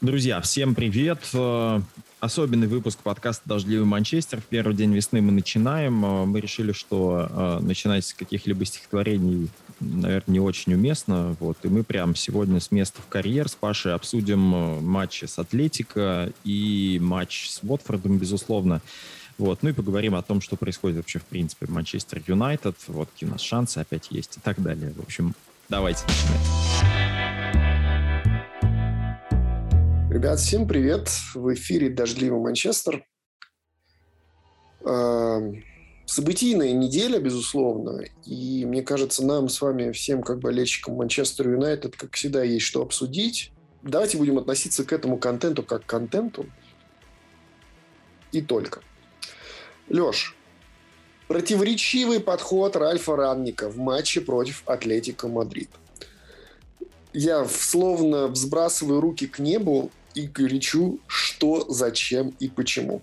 Друзья, всем привет. Э, особенный выпуск подкаста «Дождливый Манчестер». В первый день весны мы начинаем. Э, мы решили, что э, начинать с каких-либо стихотворений, наверное, не очень уместно. Вот. И мы прямо сегодня с места в карьер с Пашей обсудим матчи с Атлетико и матч с Уотфордом, безусловно. Вот. Ну и поговорим о том, что происходит вообще в принципе в Манчестер Юнайтед, вот какие у нас шансы опять есть и так далее. В общем, давайте начинать. Ребят, всем привет! В эфире «Дождливый Манчестер». Эм, событийная неделя, безусловно, и мне кажется, нам с вами всем, как болельщикам Манчестер Юнайтед, как всегда, есть что обсудить. Давайте будем относиться к этому контенту как к контенту. И только. Леш, противоречивый подход Ральфа Рангника в матче против Атлетика Мадрид – я словно взбрасываю руки к небу и кричу, что, зачем и почему.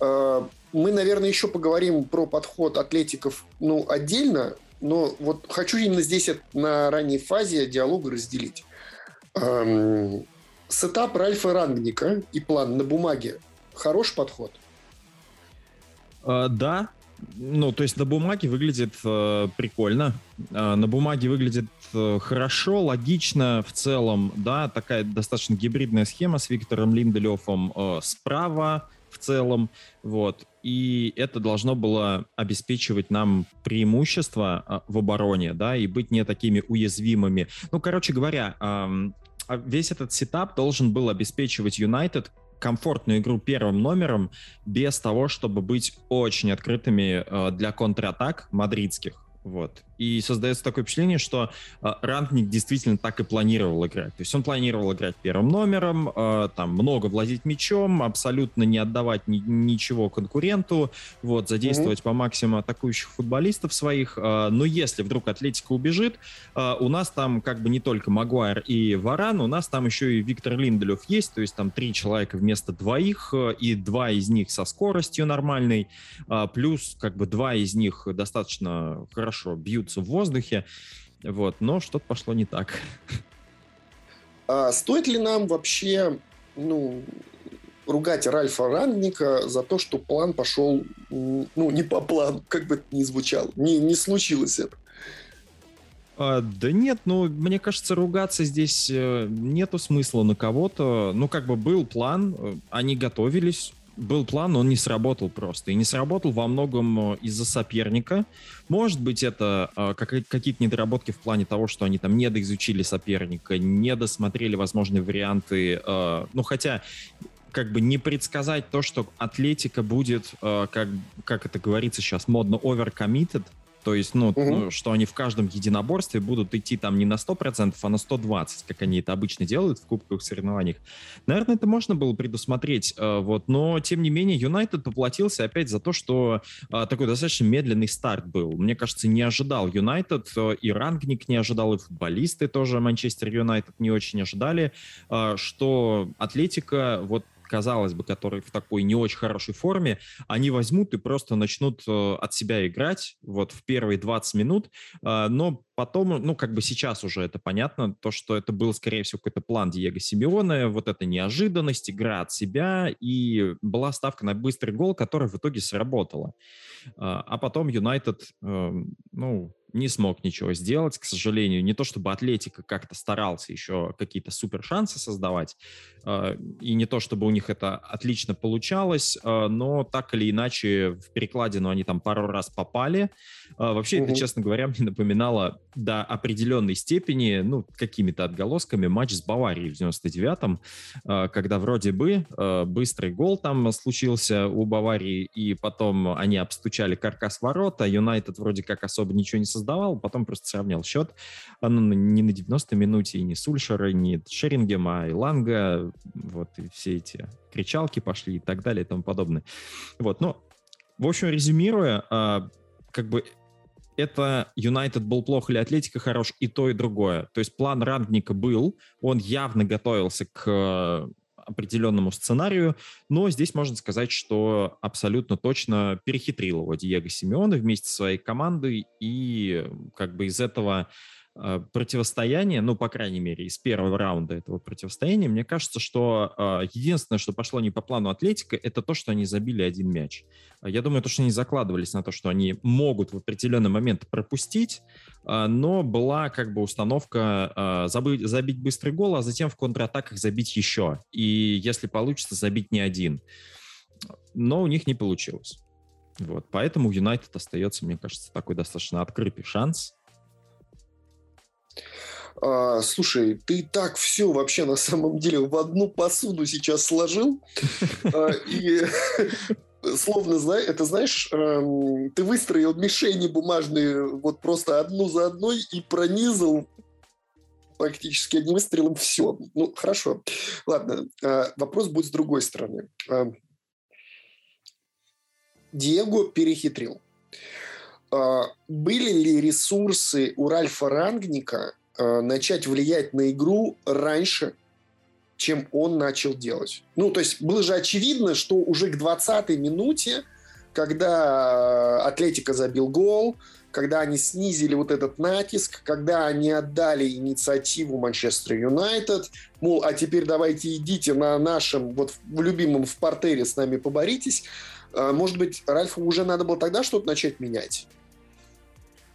А, мы, наверное, еще поговорим про подход атлетиков ну, отдельно, но вот хочу именно здесь на ранней фазе диалога разделить. Setup Ральфа Рангника и план на бумаге хороший подход? А, да, ну, то есть на бумаге выглядит э, прикольно, э, на бумаге выглядит э, хорошо, логично в целом, да, такая достаточно гибридная схема с Виктором Линделёфом э, справа в целом, вот, и это должно было обеспечивать нам преимущество э, в обороне, да, и быть не такими уязвимыми. Ну, короче говоря, э, весь этот сетап должен был обеспечивать Юнайтед комфортную игру первым номером без того, чтобы быть очень открытыми э, для контратак мадридских. Вот. И создается такое впечатление, что э, Рангник действительно так и планировал играть. То есть он планировал играть первым номером, э, там много влазить мячом, абсолютно не отдавать ни, ничего конкуренту, вот, задействовать mm-hmm. по максимуму атакующих футболистов своих. Э, но если вдруг Атлетика убежит, э, у нас там как бы не только Магуайр и Варан, у нас там еще и Виктор Линделев есть, то есть там три человека вместо двоих, э, и два из них со скоростью нормальной, э, плюс как бы два из них достаточно хорошо бьют двигаются в воздухе, вот, но что-то пошло не так. А стоит ли нам вообще, ну, ругать Ральфа Рангника за то, что план пошел, ну, не по плану, как бы это ни звучало, не, не случилось это? А, да нет, ну, мне кажется, ругаться здесь э, нету смысла на кого-то. Ну, как бы был план, э, они готовились, был план, он не сработал просто. И не сработал во многом э, из-за соперника. Может быть, это э, какие-то недоработки в плане того, что они там недоизучили соперника, недосмотрели возможные варианты. Э, ну, хотя как бы не предсказать то, что Атлетика будет, э, как, как это говорится сейчас, модно overcommitted, то есть, ну, угу. ну, что они в каждом единоборстве будут идти там не на 100%, а на 120%, как они это обычно делают в кубковых соревнованиях. Наверное, это можно было предусмотреть, э, вот, но, тем не менее, Юнайтед поплатился опять за то, что э, такой достаточно медленный старт был. Мне кажется, не ожидал Юнайтед, э, и Рангник не ожидал, и футболисты тоже Манчестер Юнайтед не очень ожидали, что Атлетика вот казалось бы, которые в такой не очень хорошей форме, они возьмут и просто начнут э, от себя играть вот в первые 20 минут, э, но потом, ну, как бы сейчас уже это понятно, то, что это был, скорее всего, какой-то план Диего Симеона, вот эта неожиданность, игра от себя, и была ставка на быстрый гол, которая в итоге сработала. Э, а потом Юнайтед, ну, не смог ничего сделать, к сожалению. Не то чтобы Атлетика как-то старался еще какие-то супер шансы создавать, э, и не то чтобы у них это отлично получалось, э, но так или иначе в перекладину они там пару раз попали. Э, вообще угу. это, честно говоря, мне напоминало до определенной степени, ну, какими-то отголосками матч с Баварией в 99-м, когда вроде бы быстрый гол там случился у Баварии, и потом они обстучали каркас ворота, Юнайтед вроде как особо ничего не создавал, потом просто сравнял счет. Ну, не на 90-й минуте, и не Сульшера, и не Шерингема, и Ланга, вот, и все эти кричалки пошли и так далее и тому подобное. Вот, ну, в общем, резюмируя, а, как бы это Юнайтед был плох или Атлетика хорош, и то, и другое. То есть план Рангника был, он явно готовился к определенному сценарию, но здесь можно сказать, что абсолютно точно перехитрил его Диего Симеона вместе со своей командой, и как бы из этого э, противостояния, ну, по крайней мере, из первого раунда этого противостояния, мне кажется, что э, единственное, что пошло не по плану Атлетика, это то, что они забили один мяч. Я думаю, то, что они закладывались на то, что они могут в определенный момент пропустить, э, но была как бы установка э, забыть, забить быстрый гол, а затем в контратаках забить еще. И если получится, забить не один. Но у них не получилось. Вот, поэтому Юнайтед остается, мне кажется, такой достаточно открытый шанс. А, слушай, ты так все вообще на самом деле в одну посуду сейчас сложил. А, и словно, это знаешь, эм, ты выстроил мишени бумажные вот просто одну за одной и пронизал практически одним выстрелом все. Ну, хорошо. Ладно, а, вопрос будет с другой стороны. Диего перехитрил. А, были ли ресурсы у Ральфа Рангника а, начать влиять на игру раньше, чем он начал делать? Ну, то есть было же очевидно, что уже к 20-й минуте, когда Атлетика забил гол, когда они снизили вот этот натиск, когда они отдали инициативу Манчестер Юнайтед, мол, а теперь давайте идите на нашем вот в любимом в портере с нами поборитесь, а, может быть, Ральфу уже надо было тогда что-то начать менять?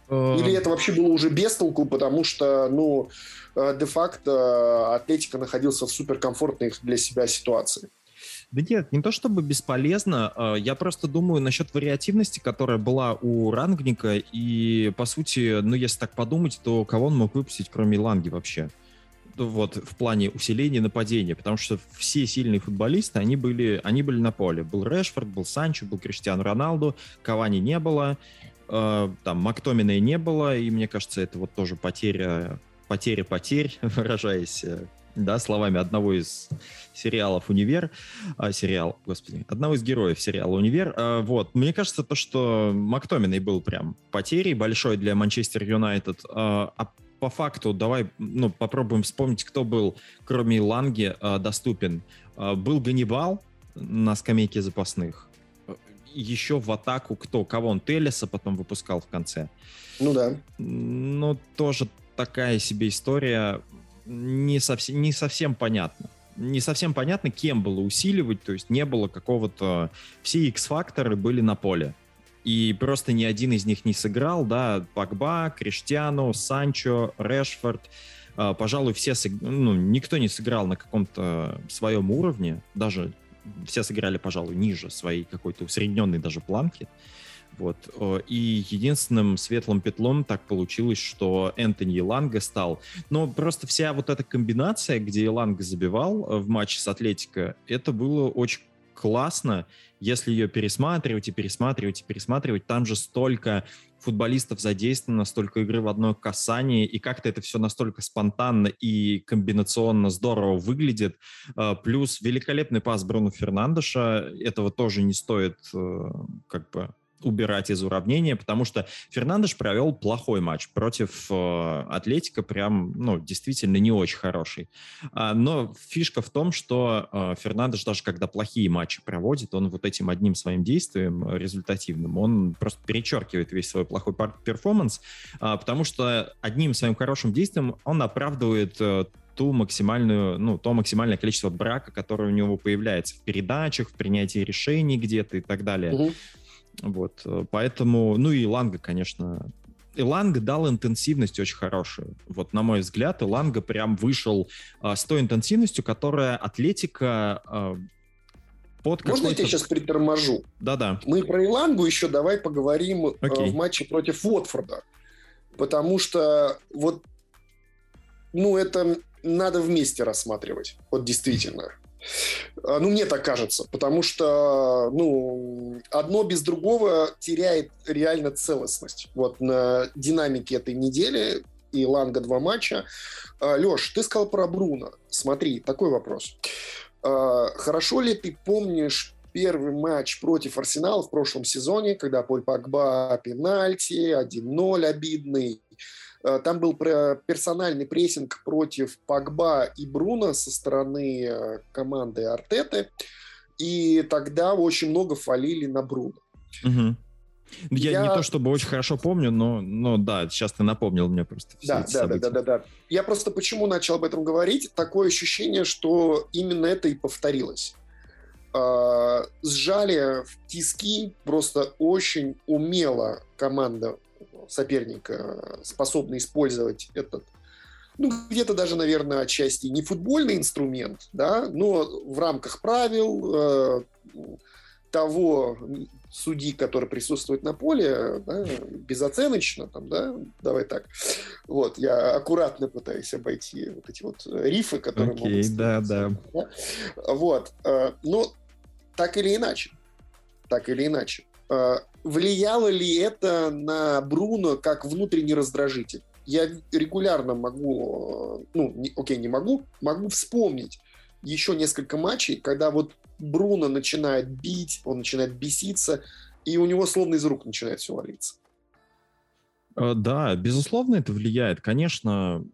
Эм. Или это вообще было уже без толку, потому что, ну, э, де-факто Атлетика находился в суперкомфортной для себя ситуации? Да нет, не то чтобы бесполезно, а, я просто думаю насчет вариативности, которая была у Рангника, и, по сути, ну, если так подумать, то кого он мог выпустить, кроме Ланги вообще? вот в плане усиления нападения, потому что все сильные футболисты, они были, они были на поле. Был Решфорд, был Санчо, был Криштиану Роналду, Кавани не было, э, там Мактомина не было, и мне кажется, это вот тоже потеря, потеря потерь, выражаясь э, да, словами одного из сериалов «Универ», а, сериал, господи, одного из героев сериала «Универ», а, вот, мне кажется, то, что Мактоминой был прям потерей большой для Манчестер Юнайтед, а, по факту давай ну, попробуем вспомнить, кто был, кроме Ланги, э, доступен. Э, был Ганнибал на скамейке запасных. Еще в атаку кто? Кого он? Телеса потом выпускал в конце. Ну да. Ну, тоже такая себе история. Не совсем, не совсем понятно не совсем понятно, кем было усиливать, то есть не было какого-то... Все X-факторы были на поле и просто ни один из них не сыграл, да, Пакба, Криштиану, Санчо, Решфорд, а, пожалуй, все, ну, никто не сыграл на каком-то своем уровне, даже все сыграли, пожалуй, ниже своей какой-то усредненной даже планки. Вот. И единственным светлым петлом так получилось, что Энтони Ланга стал. Но просто вся вот эта комбинация, где Ланга забивал э, в матче с Атлетико, это было очень классно, если ее пересматривать и пересматривать и пересматривать. Там же столько футболистов задействовано, столько игры в одно касание, и как-то это все настолько спонтанно и комбинационно здорово выглядит. А, плюс великолепный пас Бруно Фернандеша, этого тоже не стоит э, как бы убирать из уравнения, потому что Фернандеш провел плохой матч против э, Атлетика, прям, ну, действительно не очень хороший. А, но фишка в том, что э, Фернандеш даже когда плохие матчи проводит, он вот этим одним своим действием результативным, он просто перечеркивает весь свой плохой перформанс, э, потому что одним своим хорошим действием он оправдывает э, ту максимальную, ну, то максимальное количество брака, которое у него появляется в передачах, в принятии решений где-то и так далее. Угу. Вот, э, поэтому, ну и Ланга, конечно, Иланга дал интенсивность очень хорошую. Вот, на мой взгляд, Иланга прям вышел а, с той интенсивностью, которая Атлетика а, под Можно я тебя сейчас приторможу? Да-да. Мы про Илангу еще давай поговорим okay. в матче против Уотфорда. Потому что вот, ну, это надо вместе рассматривать. Вот действительно. А, ну, мне так кажется, потому что, ну, одно без другого теряет реально целостность. Вот на динамике этой недели и Ланга два матча. А, Леш, ты сказал про Бруно. Смотри, такой вопрос. А, хорошо ли ты помнишь первый матч против Арсенала в прошлом сезоне, когда Поль Пакба пенальти, 1-0 обидный, там был персональный прессинг против Пагба и Бруна со стороны э, команды Артеты. И тогда очень много фалили на Бруно. Угу. Я, я не то чтобы очень хорошо помню, но, но да, сейчас ты напомнил мне просто все да, эти да, события. Да, да, да, да. Я просто почему начал об этом говорить? Такое ощущение, что именно это и повторилось. А, сжали в тиски просто очень умело команда соперника способна использовать этот ну, где-то даже, наверное, отчасти не футбольный инструмент, да, но в рамках правил э, того судьи, который присутствует на поле, да, безоценочно, там, да, давай так. Вот, я аккуратно пытаюсь обойти вот эти вот рифы, которые okay, могут да, да, да. Вот, э, но так или иначе, так или иначе, э, влияло ли это на Бруно как внутренний раздражитель? Я регулярно могу, э, ну, не, окей, не могу, могу вспомнить еще несколько матчей, когда вот Бруно начинает бить, он начинает беситься, и у него словно из рук начинает все валиться. Э, да, безусловно, это влияет. Конечно,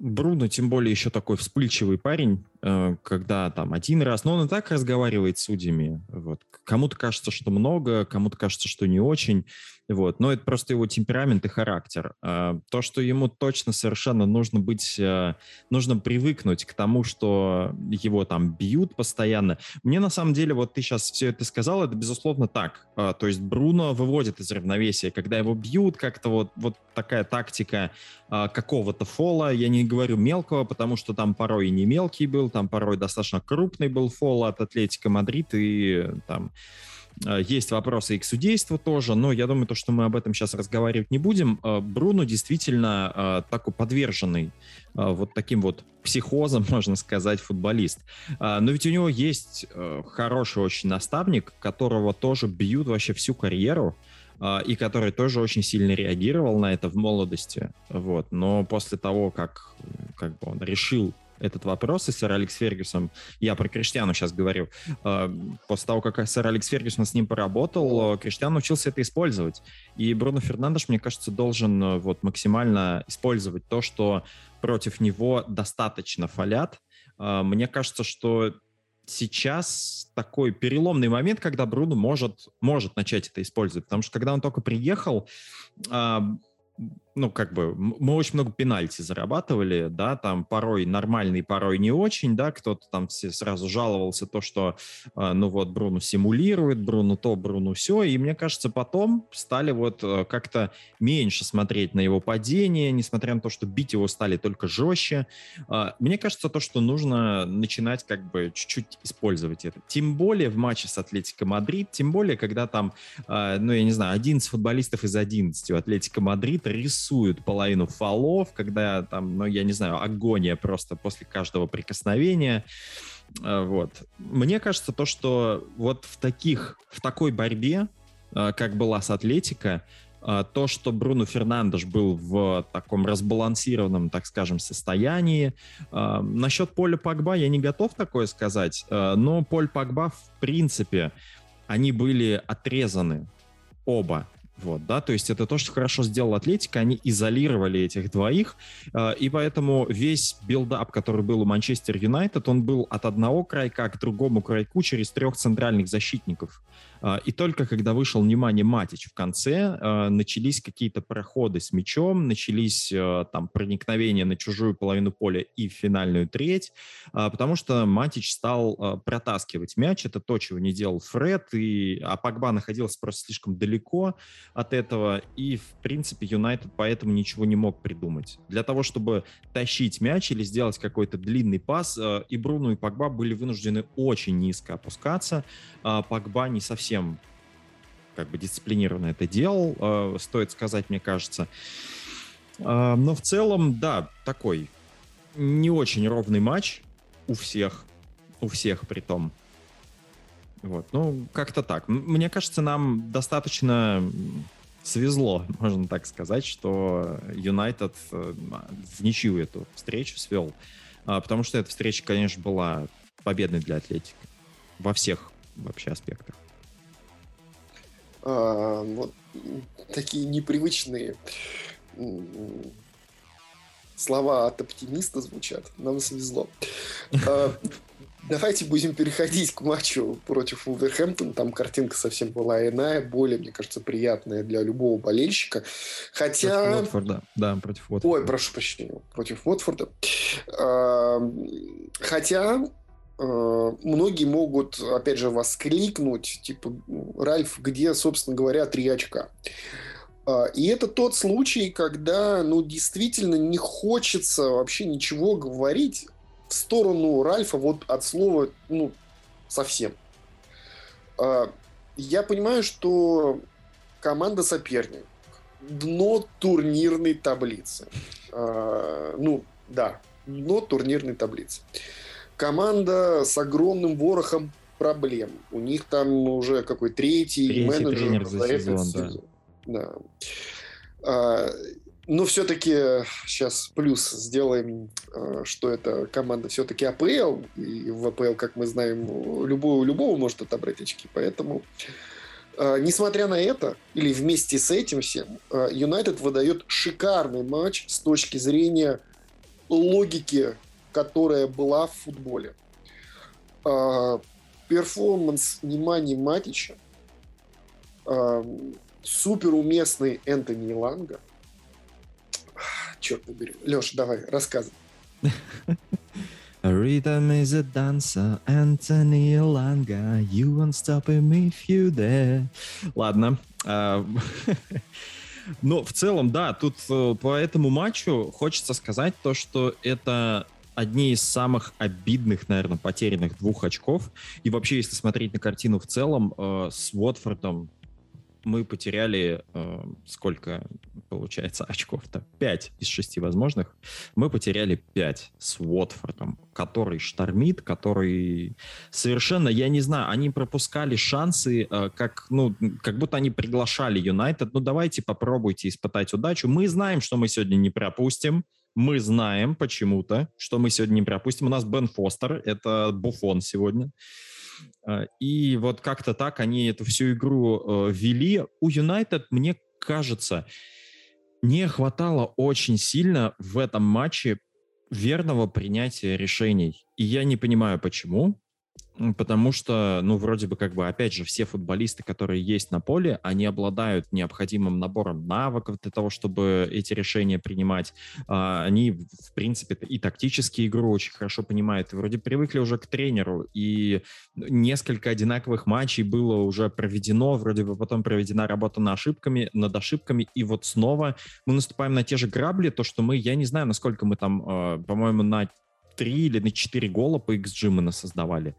Бруно, тем более еще такой вспыльчивый парень, э, когда там один раз, но он и так разговаривает с судьями. Вот. Кому-то кажется, что много, кому-то кажется, что не очень. Вот. Но это просто его темперамент и характер. А, то, что ему точно совершенно нужно быть, э, нужно привыкнуть к тому, что его там бьют постоянно. Мне на самом деле, вот ты сейчас все это сказал, это безусловно так. А, то есть Бруно выводит из равновесия, когда его бьют, как-то вот, вот такая тактика а, какого-то фола. Я не говорю мелкого, потому что там порой и не мелкий был, там порой достаточно крупный был фол от Атлетика Мадрид и там Э, есть вопросы и к судейству тоже, но я думаю, то, что мы об этом сейчас разговаривать не будем. Э, Бруно действительно э, такой подверженный вот таким вот психозом, можно сказать, футболист. Но ведь у него есть хороший очень наставник, которого тоже бьют вообще всю карьеру и который тоже очень сильно реагировал на это в молодости. Вот. Но после того, как, как бы он решил этот вопрос, и сэр Алекс Фергюсон, я про Криштиану сейчас говорю, э, после того, как сэр Алекс Фергюсон с ним поработал, э, Криштиан научился это использовать. И Бруно Фернандеш, мне кажется, должен э, вот максимально использовать то, что против него достаточно фалят. Мне кажется, что сейчас такой переломный момент, когда Бруно может, может начать это использовать. Потому что когда он только приехал, ну, как бы, мы очень много пенальти зарабатывали, да, там порой нормальный, порой не очень, да, кто-то там все сразу жаловался то, что, э, ну, вот, Бруно симулирует, Бруно то, Бруно все, и мне кажется, потом стали вот э, как-то меньше смотреть на его падение, несмотря на то, что бить его стали только жестче. Э, мне кажется, то, что нужно начинать как бы чуть-чуть использовать это. Тем более в матче с Атлетико Мадрид, тем более, когда там, ну, я не знаю, 11 футболистов из 11 у Атлетико Мадрид рисуют рисуют половину фолов, когда там, ну, я не знаю, агония просто после каждого прикосновения. Э, вот. Мне кажется, то, что вот в таких, в такой борьбе, э, как была с Атлетика, э, то, что Бруно Фернандеш был в таком разбалансированном, так скажем, состоянии. Насчет Поля Погба я не готов такое сказать, но Поль Погба, в принципе, они были отрезаны оба вот, да, то есть это то, что хорошо сделал Атлетика, они изолировали этих двоих, э, и поэтому весь build-up, который был у Манчестер Юнайтед, он был от одного крайка к другому крайку через трех центральных защитников. Э, и только когда вышел, внимание, Матич в конце, э, начались какие-то проходы с мячом, начались э, там проникновения на чужую половину поля и в финальную треть, потому что Матич стал протаскивать мяч. Это то, чего не делал Фред, и, а Погба находился просто слишком далеко от этого, и, в принципе, Юнайтед поэтому ничего не мог придумать. Для того, чтобы тащить мяч или сделать какой-то длинный пас, и Бруно, и Погба были вынуждены очень низко опускаться. Погба не совсем совсем как бы дисциплинированно это делал, э, стоит сказать, мне кажется. Э, но в целом, да, такой не очень ровный матч у всех, у всех при том. Вот, ну, как-то так. Мне кажется, нам достаточно свезло, можно так сказать, что Юнайтед э, в ничью эту встречу свел. А, потому что эта встреча, конечно, была победной для Атлетики во всех вообще аспектах а, вот такие непривычные слова от оптимиста звучат. Нам свезло. А, Давайте будем переходить к матчу против Вулверхэмптон. Там картинка совсем была иная, более, мне кажется, приятная для любого болельщика. Хотя... Против Уотфорда. Да, против Уотфорда. Ой, прошу прощения, против Уотфорда. А, хотя многие могут, опять же, воскликнуть, типа, Ральф, где, собственно говоря, три очка? А, и это тот случай, когда, ну, действительно не хочется вообще ничего говорить в сторону Ральфа вот от слова, ну, совсем. А, я понимаю, что команда соперник, дно турнирной таблицы. А, ну, да, дно турнирной таблицы. Команда с огромным ворохом проблем. У них там уже какой третий, третий менеджер за сезон, сезон. Да. А, но все-таки сейчас плюс сделаем, а, что это команда все-таки АПЛ. И в АПЛ, как мы знаем, любого, любого может отобрать очки. Поэтому, а, несмотря на это, или вместе с этим всем, Юнайтед выдает шикарный матч с точки зрения логики, которая была в футболе. Перформанс Немани Матича супер уместный Энтони Ланга. Черт побери. Леша, давай, рассказывай. Rhythm is a dancer, Anthony Langa, you won't stop him if you dare. Ладно. А, но в целом, да, тут э, по этому матчу хочется сказать то, что это одни из самых обидных, наверное, потерянных двух очков. И вообще, если смотреть на картину в целом, э, с Уотфордом мы потеряли э, сколько получается очков-то? 5 из 6 возможных. Мы потеряли 5 с Уотфордом, который штормит, который совершенно, я не знаю, они пропускали шансы, э, как, ну, как будто они приглашали Юнайтед. Ну, давайте попробуйте испытать удачу. Мы знаем, что мы сегодня не пропустим. Мы знаем почему-то, что мы сегодня не пропустим. У нас Бен Фостер, это Буфон сегодня. А, и вот как-то так они эту всю игру э, вели. У Юнайтед, мне кажется, не хватало очень сильно в этом матче верного принятия решений. И я не понимаю, почему. Потому что, ну, вроде бы, как бы, опять же, все футболисты, которые есть на поле, они обладают необходимым набором навыков для того, чтобы эти решения принимать. А, они, в принципе, и тактические игру очень хорошо понимают. И вроде привыкли уже к тренеру, и несколько одинаковых матчей было уже проведено, вроде бы потом проведена работа над ошибками, над ошибками, и вот снова мы наступаем на те же грабли, то, что мы, я не знаю, насколько мы там, а, по-моему, на 3 или на 4 гола по XG мы насоздавали.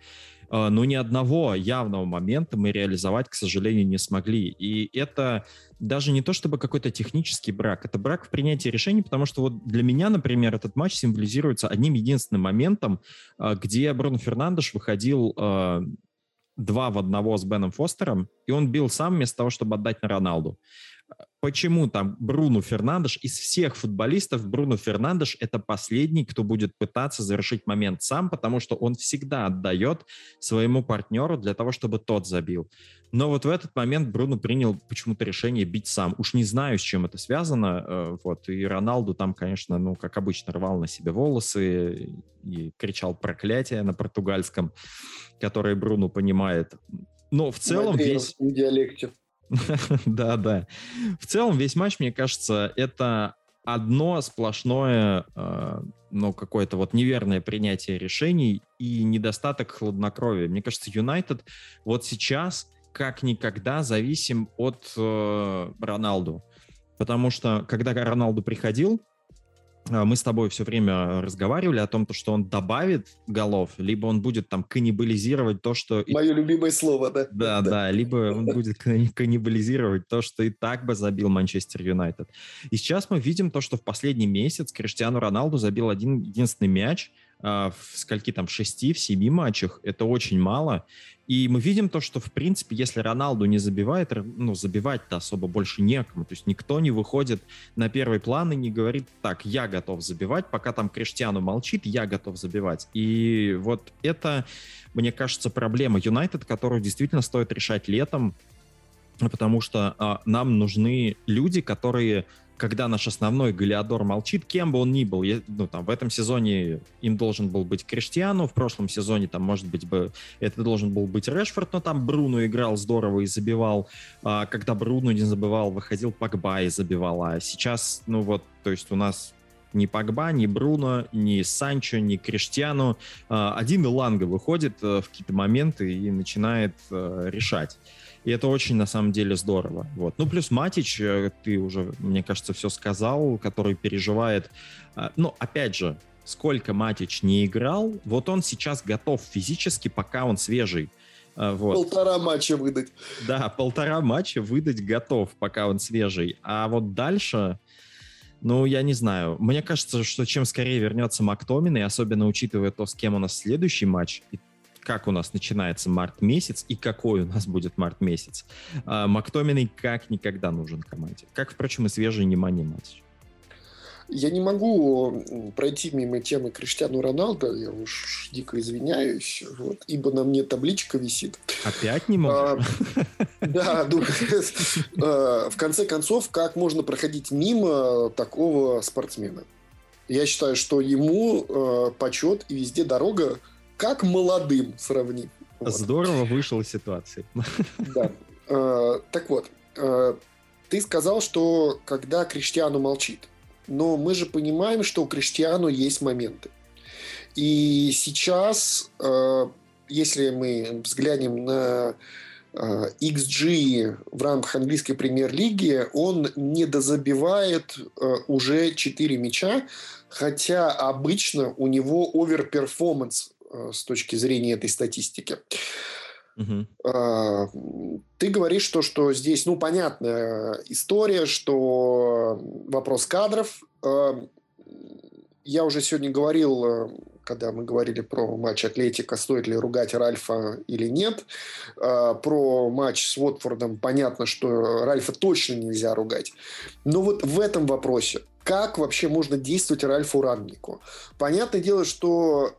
А, но ни одного явного момента мы реализовать, к сожалению, не смогли. И это даже не то чтобы какой-то технический брак, это брак в принятии решений, потому что вот для меня, например, этот матч символизируется одним единственным моментом, а, где Бруно Фернандеш выходил а, два в одного с Беном Фостером, и он бил сам вместо того, чтобы отдать на Роналду почему там Бруно Фернандеш, из всех футболистов Бруно Фернандеш это последний, кто будет пытаться завершить момент сам, потому что он всегда отдает своему партнеру для того, чтобы тот забил. Но вот в этот момент Бруно принял почему-то решение бить сам. Уж не знаю, с чем это связано. Э, вот. И Роналду там, конечно, ну, как обычно, рвал на себе волосы и кричал проклятие на португальском, которое Бруно понимает. Но в целом весь... В диалекте. Да, да. В целом весь матч, мне кажется, это одно сплошное, э, ну, какое-то вот неверное принятие решений и недостаток хладнокровия. Мне кажется, Юнайтед вот сейчас как никогда зависим от э, Роналду. Потому что, когда Роналду приходил, мы с тобой все время разговаривали о том, что он добавит голов, либо он будет там каннибализировать то, что... Мое любимое слово, да? Да, да, либо он будет каннибализировать то, что и так бы забил Манчестер Юнайтед. И сейчас мы видим то, что в последний месяц Криштиану Роналду забил один единственный мяч, а, в скольки там, шести, в семи матчах. Это очень мало. И мы видим то, что, в принципе, если Роналду не забивает, ну, забивать-то особо больше некому. То есть никто не выходит на первый план и не говорит, так, я готов забивать, пока там Криштиану молчит, я готов забивать. И вот это, мне кажется, проблема Юнайтед, которую действительно стоит решать летом, потому что а, нам нужны люди, которые когда наш основной Галиадор молчит, кем бы он ни был, ну, там, в этом сезоне им должен был быть Криштиану, в прошлом сезоне, там, может быть, бы, это должен был быть Решфорд, но там Бруно играл здорово и забивал. А, когда Бруно не забивал, выходил Пакба и забивал. А сейчас, ну вот, то есть у нас ни Пагба, ни Бруно, ни Санчо, ни Криштиану. А, один Иланга выходит э, в какие-то моменты и начинает э, решать. И это очень, на самом деле, здорово. Вот. Ну, плюс Матич, э, ты уже, мне кажется, все сказал, который переживает. Ну, опять же, сколько Матич не играл, вот он сейчас готов физически, пока он свежий. Вот. Полтора матча выдать. Да, полтора матча выдать готов, пока он свежий. А вот дальше, ну, я не знаю. Мне кажется, что чем скорее вернется Мактомин, и особенно учитывая то, с кем у нас следующий матч, и как у нас начинается март месяц и какой у нас будет март месяц, а, Мактоминой как никогда нужен команде. Как, впрочем, и свежий Немани матч. Я не могу пройти мимо темы Криштиану Роналдо, я уж дико извиняюсь, вот, ибо на мне табличка висит. Опять не могу? А, да, ну, а, в конце концов, как можно проходить мимо такого спортсмена? Я считаю, что ему почет и везде дорога, как молодым сравнить. Вот. Здорово вышел из ситуации. Да. А, так вот, а, ты сказал, что когда Криштиану молчит, но мы же понимаем, что у Криштиану есть моменты. И сейчас, э, если мы взглянем на XG э, в рамках английской премьер-лиги, он не дозабивает э, уже 4 мяча, хотя обычно у него overperformance с точки зрения этой статистики. Угу. Ты говоришь, что, что здесь, ну, понятная история, что вопрос кадров. А, я уже сегодня говорил, э, когда мы говорили про матч Атлетика, стоит ли ругать Ральфа или нет. А, про матч с Уотфордом понятно, что Ральфа точно нельзя ругать. Но вот в этом вопросе, как вообще можно действовать Ральфу Рангнику? Понятное дело, что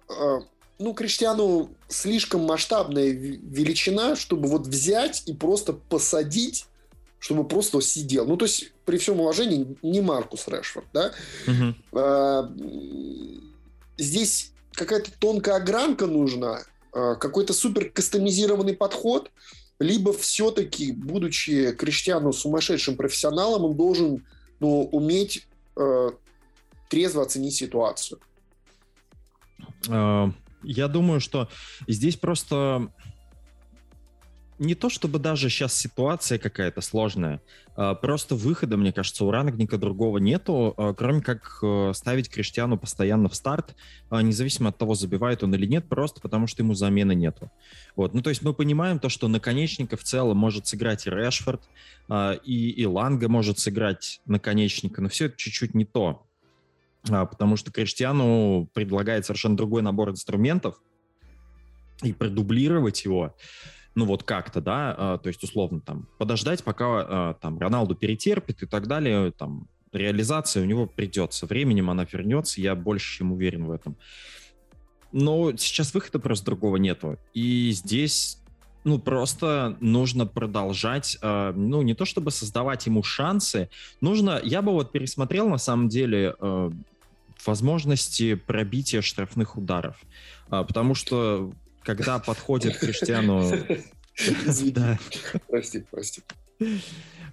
ну, Криштиану слишком масштабная величина, чтобы вот взять и просто посадить чтобы просто сидел. Ну, то есть, при всем уважении, не Маркус Решфорд, да? Угу. А, здесь какая-то тонкая огранка нужна, а, какой-то супер кастомизированный подход, либо все-таки, будучи Криштиану сумасшедшим профессионалом, он должен ну, уметь а, трезво оценить ситуацию. Я думаю, что здесь просто не то чтобы даже сейчас ситуация какая-то сложная, а просто выхода, мне кажется, у Рангника другого нету, а, кроме как э, ставить Криштиану постоянно в старт, а, независимо от того, забивает он или нет, просто потому что ему замены нету. Вот. Ну, то есть мы понимаем то, что наконечника в целом может сыграть и Решфорд, и, и Ланга может сыграть наконечника, но все это чуть-чуть не то. А, потому что Криштиану предлагает совершенно другой набор инструментов, и продублировать его, ну вот как-то, да, а, то есть условно там подождать, пока а, там Роналду перетерпит и так далее, там реализация у него придется, временем она вернется, я больше чем уверен в этом. Но сейчас выхода просто другого нету, и здесь ну, просто нужно продолжать, э, ну, не то чтобы создавать ему шансы, нужно, я бы вот пересмотрел, на самом деле, э, возможности пробития штрафных ударов. А, потому что когда подходит Криштиану... Прости, прости.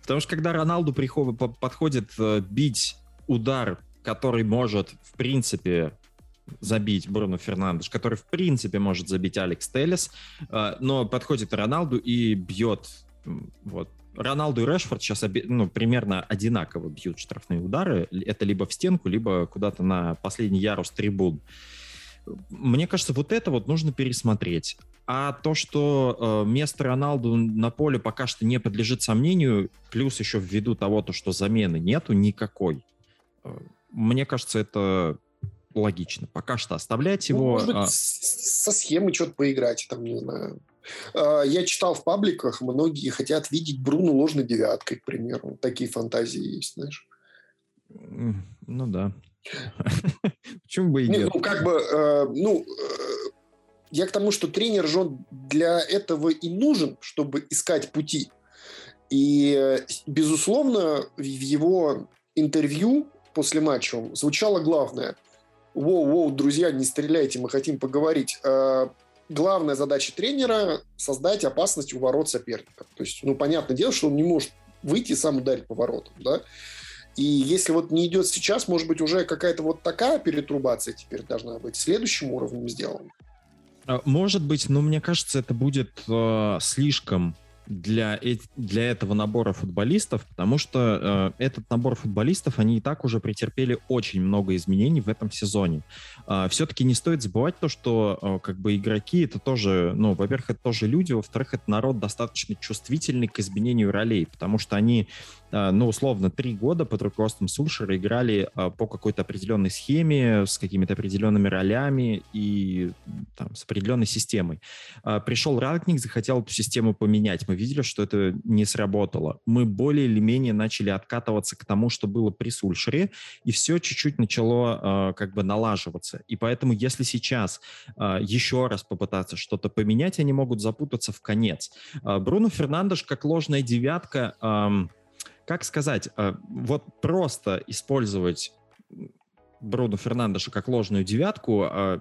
Потому что когда Роналду подходит э, бить удар, который может, в принципе, забить Бруно Фернандеш, который, в принципе, может забить Алекс Телес, э, но подходит Роналду и бьет вот Роналду и Решфорд сейчас ну, примерно одинаково бьют штрафные удары. Это либо в стенку, либо куда-то на последний ярус трибун. Мне кажется, вот это вот нужно пересмотреть. А то, что э, место Роналду на поле пока что не подлежит сомнению, плюс еще ввиду того, то, что замены нету никакой, э, мне кажется, это логично. Пока что оставлять ну, его. Может быть, а... со схемой что-то поиграть, там, не знаю. А, я читал в пабликах, многие хотят видеть Бруно ложной девяткой, к примеру. Такие фантазии есть, знаешь. Ну да. Почему бы и нет? Ну, как бы, э, ну, э, я к тому, что тренер же для этого и нужен, чтобы искать пути. И, безусловно, в его интервью после матча звучало главное. Воу-воу, друзья, не стреляйте, мы хотим поговорить. Главная задача тренера – создать опасность у ворот соперника. То есть, ну, понятное дело, что он не может выйти и сам ударить по воротам, да. И если вот не идет сейчас, может быть, уже какая-то вот такая перетрубация теперь должна быть следующим уровнем сделана. А, может быть, но мне кажется, это будет э, слишком для, для этого набора футболистов, потому что э, этот набор футболистов, они и так уже претерпели очень много изменений в этом сезоне. Э, а, все-таки не стоит забывать то, что э, как бы игроки это тоже, ну, во-первых, это тоже люди, во-вторых, это народ достаточно чувствительный к изменению ролей, потому что они ну, условно, три года под руководством Сульшера играли а, по какой-то определенной схеме, с какими-то определенными ролями и там, с определенной системой. А, пришел Рагник, захотел эту систему поменять. Мы видели, что это не сработало. Мы более или менее начали откатываться к тому, что было при Сульшере, и все чуть-чуть начало как бы налаживаться. И поэтому, если сейчас еще раз попытаться что-то поменять, они могут запутаться в конец. Бруно Фернандеш как ложная девятка как сказать, э, вот просто использовать Бруно Фернандеша как ложную девятку э,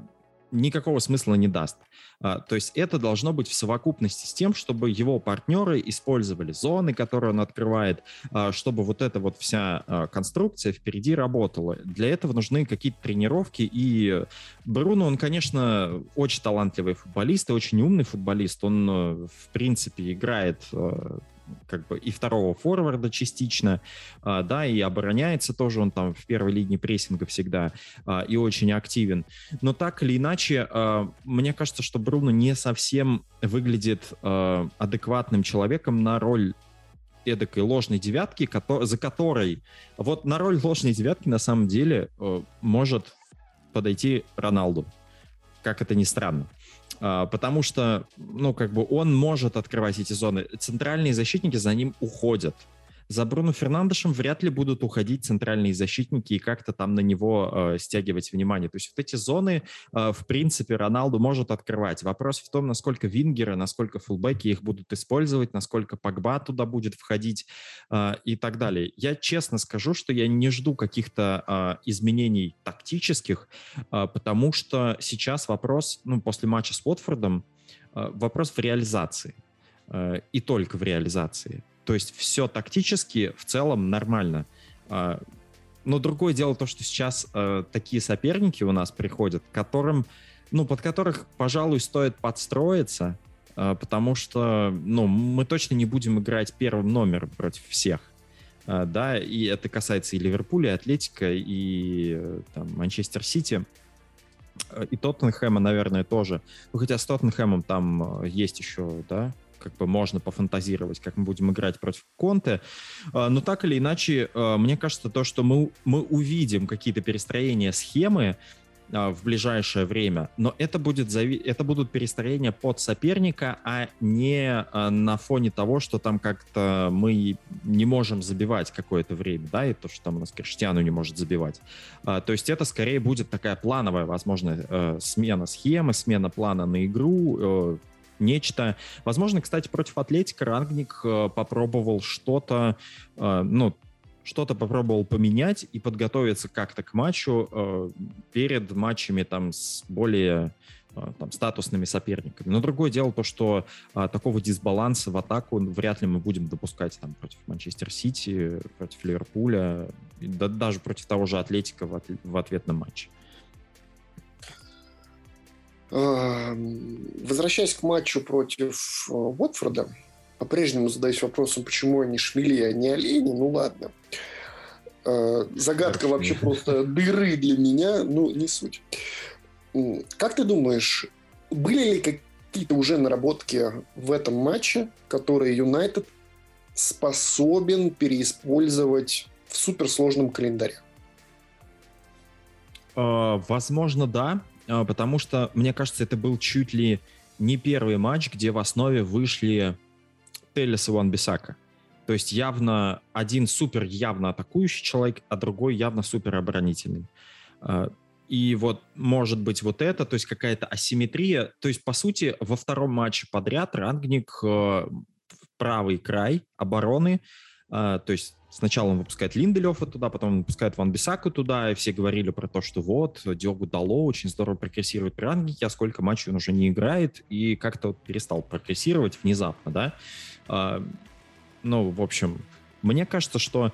никакого смысла не даст. А, то есть это должно быть в совокупности с тем, чтобы его партнеры использовали зоны, которые он открывает, чтобы вот эта вот вся конструкция впереди работала. Для этого нужны какие-то тренировки, и Бруно, он, конечно, очень талантливый футболист и очень умный футболист. Он, э, в принципе, играет э, как бы и второго форварда частично, а, да, и обороняется тоже он там в первой линии прессинга всегда а, и очень активен. Но так или иначе, а, мне кажется, что Бруно не совсем выглядит адекватным человеком на роль эдакой ложной девятки, за которой... Вот на роль ложной девятки на самом деле э, может подойти Роналду. Как это ни странно. А, потому что, ну, как бы он может открывать эти зоны. Центральные защитники за ним уходят за Бруно Фернандешем вряд ли будут уходить центральные защитники и как-то там на него э, стягивать внимание. То есть вот эти зоны, э, в принципе, Роналду может открывать. Вопрос в том, насколько вингеры, насколько фулбеки их будут использовать, насколько Погба туда будет входить э, и так далее. Я честно скажу, что я не жду каких-то э, изменений тактических, э, потому что сейчас вопрос, ну, после матча с Уотфордом, э, вопрос в реализации и только в реализации. То есть все тактически в целом нормально. А, но другое дело то, что сейчас э, такие соперники у нас приходят, которым, ну, под которых, пожалуй, стоит подстроиться, э, потому что, ну, мы точно не будем играть первым номером против всех. Э, да, и это касается и Ливерпуля, и Атлетика, и там, Манчестер Сити. И Тоттенхэма, наверное, тоже. Ну, хотя с Тоттенхэмом там есть еще, да, как бы можно пофантазировать, как мы будем играть против Конте. А, но так или иначе, а, мне кажется, то, что мы, мы увидим какие-то перестроения схемы, а, в ближайшее время, но это, будет зави... это будут перестроения под соперника, а не на фоне того, что там как-то мы не можем забивать какое-то время, да, и то, что там у нас Криштиану не может забивать. То есть это скорее будет такая плановая, возможно, э, смена схемы, смена плана на игру, э, нечто. Возможно, кстати, против Атлетика Рангник э, попробовал что-то, э, ну, что-то попробовал поменять и подготовиться как-то к матчу э, перед матчами там с более там, статусными соперниками. Но другое дело то, что а, такого дисбаланса в атаку вряд ли мы будем допускать там, против Манчестер Сити, против Ливерпуля, да, даже против того же Атлетика в, от, в ответном матче. Возвращаясь к матчу против э, Уотфорда, по-прежнему задаюсь вопросом, почему они шмели, а не олени. Ну ладно. Э, загадка вообще просто дыры для меня, ну не суть. Как ты думаешь, были ли какие-то уже наработки в этом матче, которые Юнайтед способен переиспользовать в суперсложном календаре? Э, возможно, да. А, потому что, мне кажется, это был чуть ли не первый матч, где в основе вышли Телес и Ван Бисака. То есть явно один супер явно атакующий человек, а другой явно супер оборонительный. А, и вот, может быть, вот это, то есть какая-то асимметрия. То есть, по сути, во втором матче подряд Рангник э, правый край обороны А, то есть сначала он выпускает Линделёфа туда, потом он выпускает Ван Бисаку туда, и все говорили про то, что вот, Диогу Дало очень здорово прогрессирует при ранге, а сколько матчей он уже не играет, и как-то вот перестал прогрессировать внезапно, да. А, ну, в общем, мне кажется, что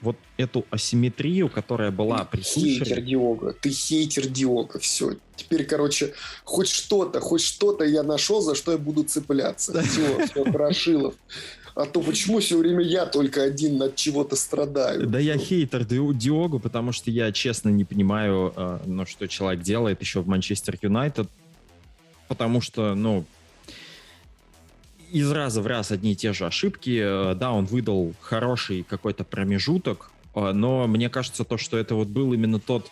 вот эту асимметрию, которая была ты присуща... Хейтер Диога, ты хейтер Диога, все. Теперь, короче, хоть что-то, хоть что-то я нашел, за что я буду цепляться. Все, все, Хорошилов. А то почему все время я только один над чего-то страдаю? Да я хейтер Диогу, потому что я честно не понимаю, э, ну, что человек делает еще в Манчестер Юнайтед. Потому что, ну, из раза в раз одни и те же ошибки. Э, да, он выдал хороший какой-то промежуток, э, но мне кажется, то, что это вот был именно тот,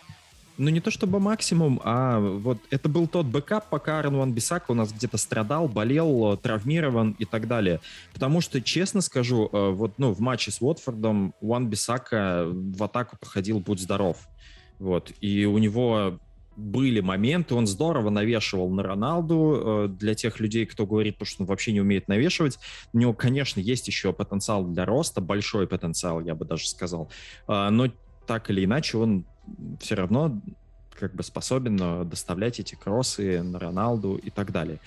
ну не то чтобы максимум, а вот это был тот backup, пока Аарон Ван Бисака у нас где-то страдал, болел, травмирован и так далее. Потому что, честно скажу, э, вот ну, в матче с Уотфордом Ван Бисака в атаку походил «Будь здоров». Вот. И у него были моменты, он здорово навешивал на Роналду. Э, для тех людей, кто говорит, что он вообще не умеет навешивать, у него, конечно, есть еще потенциал для роста, большой потенциал, я бы даже сказал. Э, но так или иначе, он все равно как бы способен э, доставлять эти кроссы на Роналду и так далее.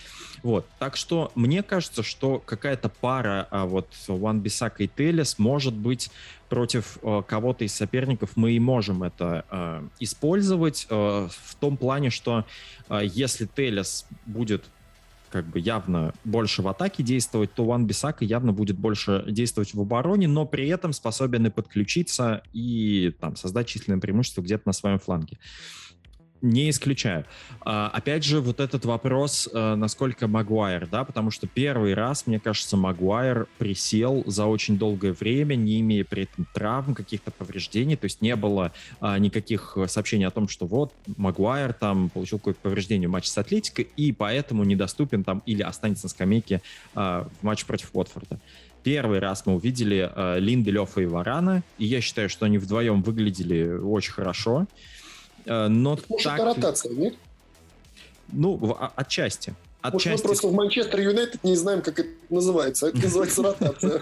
Вот. Так что мне кажется, что какая-то пара а вот Ван Бисака и Телес может быть против э, кого-то из соперников мы и можем это э, использовать э, в том плане, что э, если Телес будет как бы явно больше в атаке действовать, то Ван Бисака явно будет больше действовать в обороне, но при этом способен и подключиться и там создать численное преимущество где-то на своем фланге. Не исключаю. А, опять же, вот этот вопрос, а, насколько Магуайр, да, потому что первый раз, мне кажется, Магуайр присел за очень долгое время, не имея при этом травм, каких-то повреждений, то есть не было а, никаких сообщений о том, что вот Магуайр там получил какое-то повреждение в матче с Атлетико и поэтому недоступен там или останется на скамейке а, в матче против Уотфорда первый раз мы увидели э, Линделёфа и Варана, и я считаю, что они вдвоем выглядели очень хорошо. Э, но Может, так... это ротация, нет? Ну, отчасти. Отчасти... Может, мы просто в Манчестер Юнайтед не знаем, как это называется. Это называется ротация.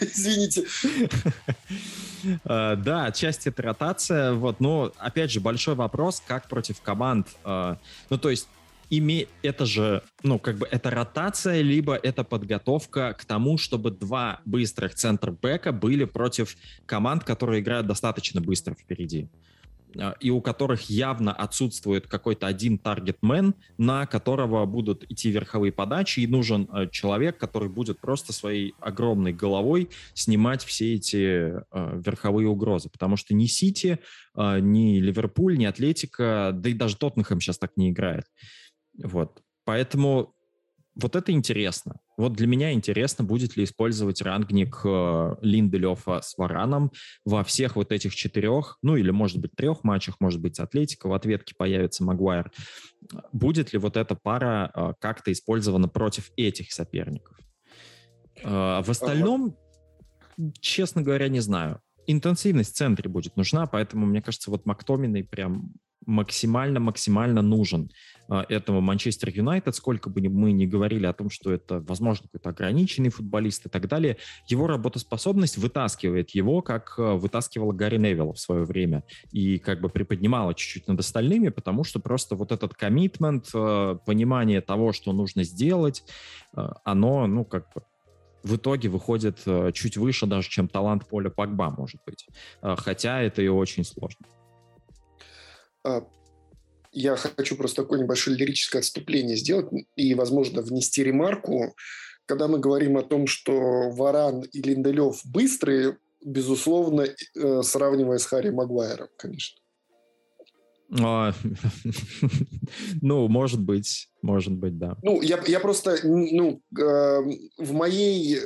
Извините. Э, да, отчасти это ротация. Вот, но, опять же, большой вопрос, как против команд. Э, ну, то есть, име... это же, ну, как бы это ротация, либо это подготовка к тому, чтобы два быстрых центр-бэка были против команд, которые играют достаточно быстро впереди. А, и у которых явно отсутствует какой-то один таргетмен, на которого будут идти верховые подачи, и нужен э, человек, который будет просто своей огромной головой снимать все эти э, верховые угрозы. Потому что ни Сити, э, ни Ливерпуль, ни Атлетика, да и даже Тоттенхэм сейчас так не играет. Вот. Поэтому вот это интересно. Вот для меня интересно, будет ли использовать рангник э, Линделёфа с Вараном во всех вот этих четырех, ну или, может быть, трех матчах, может быть, Атлетика, в ответке появится Магуайр. Будет ли вот эта пара э, как-то использована против этих соперников? Э, в остальном, честно говоря, не знаю. Интенсивность в центре будет нужна, поэтому, мне кажется, вот Мактоминой прям максимально-максимально нужен а, этому Манчестер Юнайтед, сколько бы мы ни говорили о том, что это, возможно, какой-то ограниченный футболист и так далее, его работоспособность вытаскивает его, как а, вытаскивала Гарри Невилл в свое время, и как бы приподнимала чуть-чуть над остальными, потому что просто вот этот коммитмент, а, понимание того, что нужно сделать, оно, ну, как бы в итоге выходит чуть выше даже, чем талант Поля Погба, может быть. Хотя это и очень сложно. Я хочу просто такое небольшое лирическое отступление сделать и, возможно, внести ремарку. Когда мы говорим о том, что Варан и Линделев быстрые, безусловно, э, сравнивая с Харри Магуайром, конечно. А, ну, может быть, может быть, да. Ну, я, я просто, ну, э, в моей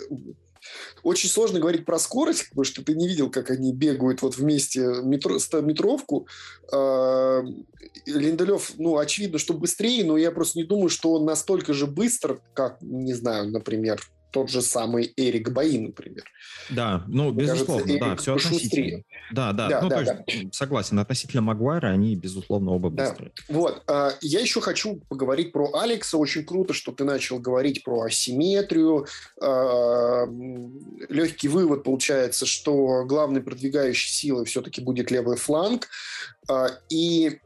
очень сложно говорить про скорость, потому что ты не видел, как они бегают вот вместе метро, метровку. А, Линделев, ну, очевидно, что быстрее, но я просто не думаю, что он настолько же быстр, как, не знаю, например, тот же самый Эрик Баи, например. Да, ну, Мне безусловно, кажется, да, все относительно. Да, да, да, ну, да, то есть, согласен, относительно Магуайра они, безусловно, оба да. быстрые. Вот, а, я еще хочу поговорить про Алекса. Очень круто, что ты начал говорить про асимметрию. А, легкий вывод получается, что главной продвигающей силой все-таки будет левый фланг. А, и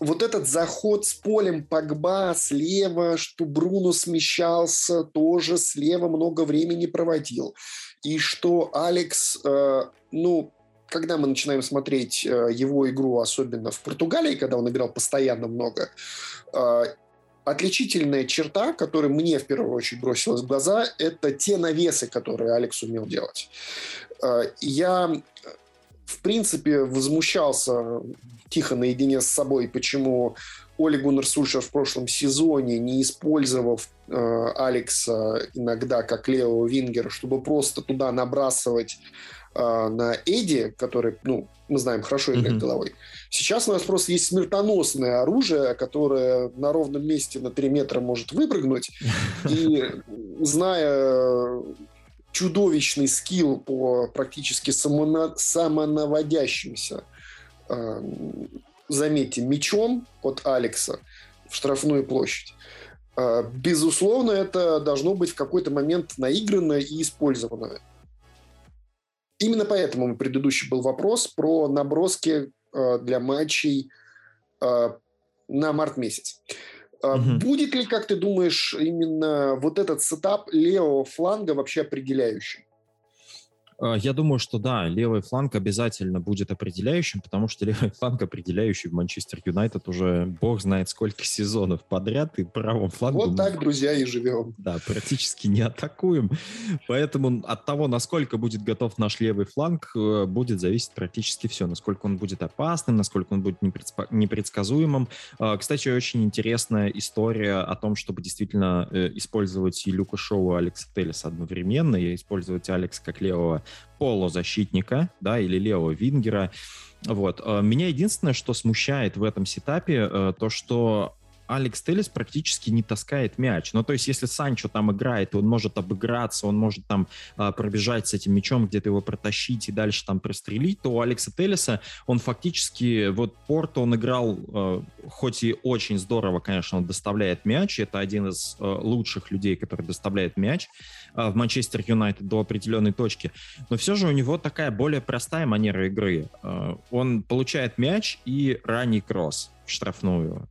вот этот заход с полем Погба слева, что Бруно смещался, тоже слева много времени проводил. И что Алекс, э, ну, когда мы начинаем смотреть э, его игру, особенно в Португалии, когда он играл постоянно много, э, отличительная черта, которая мне в первую очередь бросилась в глаза, это те навесы, которые Алекс умел делать. Э, я в принципе, возмущался тихо наедине с собой, почему Оли Гуннер Сульшер в прошлом сезоне, не использовав э, Алекса иногда как левого вингера, чтобы просто туда набрасывать э, на Эдди, который, ну, мы знаем, хорошо играет mm-hmm. головой. Сейчас у нас просто есть смертоносное оружие, которое на ровном месте на 3 метра может выпрыгнуть. И зная чудовищный скилл по практически самона- самонаводящимся, заметьте, мечом от Алекса в штрафную площадь. Э, безусловно, это должно быть в какой-то момент наиграно и использовано. Именно поэтому предыдущий был вопрос про наброски э, для матчей э, на март месяц. Угу. Будет ли, как ты думаешь, именно вот этот setup левого фланга вообще определяющим? А, я думаю, что да, левый фланг обязательно будет определяющим, потому что левый фланг определяющий в Манчестер Юнайтед уже бог знает сколько сезонов подряд, и правым флангом... Вот так, друзья, и живем. Да, практически не атакуем. Поэтому от того, насколько будет готов наш левый фланг, э, будет зависеть практически все. Насколько он будет опасным, насколько он будет непредсказуемым. А, кстати, очень интересная история о том, чтобы действительно э, использовать и Люка Шоу, и Алекса Теллиса одновременно, и использовать Алекса как левого полузащитника, да, или левого вингера. Вот. Э, меня единственное, что смущает в этом сетапе, э, то, что Алекс Телес практически не таскает мяч. Ну, то есть, если Санчо там играет, он может обыграться, он может там э, пробежать с этим мячом, где-то его протащить и дальше там прострелить, то у Алекса Телеса он фактически, вот Порто он играл, э, хоть и очень здорово, конечно, он доставляет мяч, это один из э, лучших людей, который доставляет мяч в Манчестер Юнайтед до определенной точки, но все же у него такая более простая манера игры. Он получает мяч и ранний кросс в штрафную.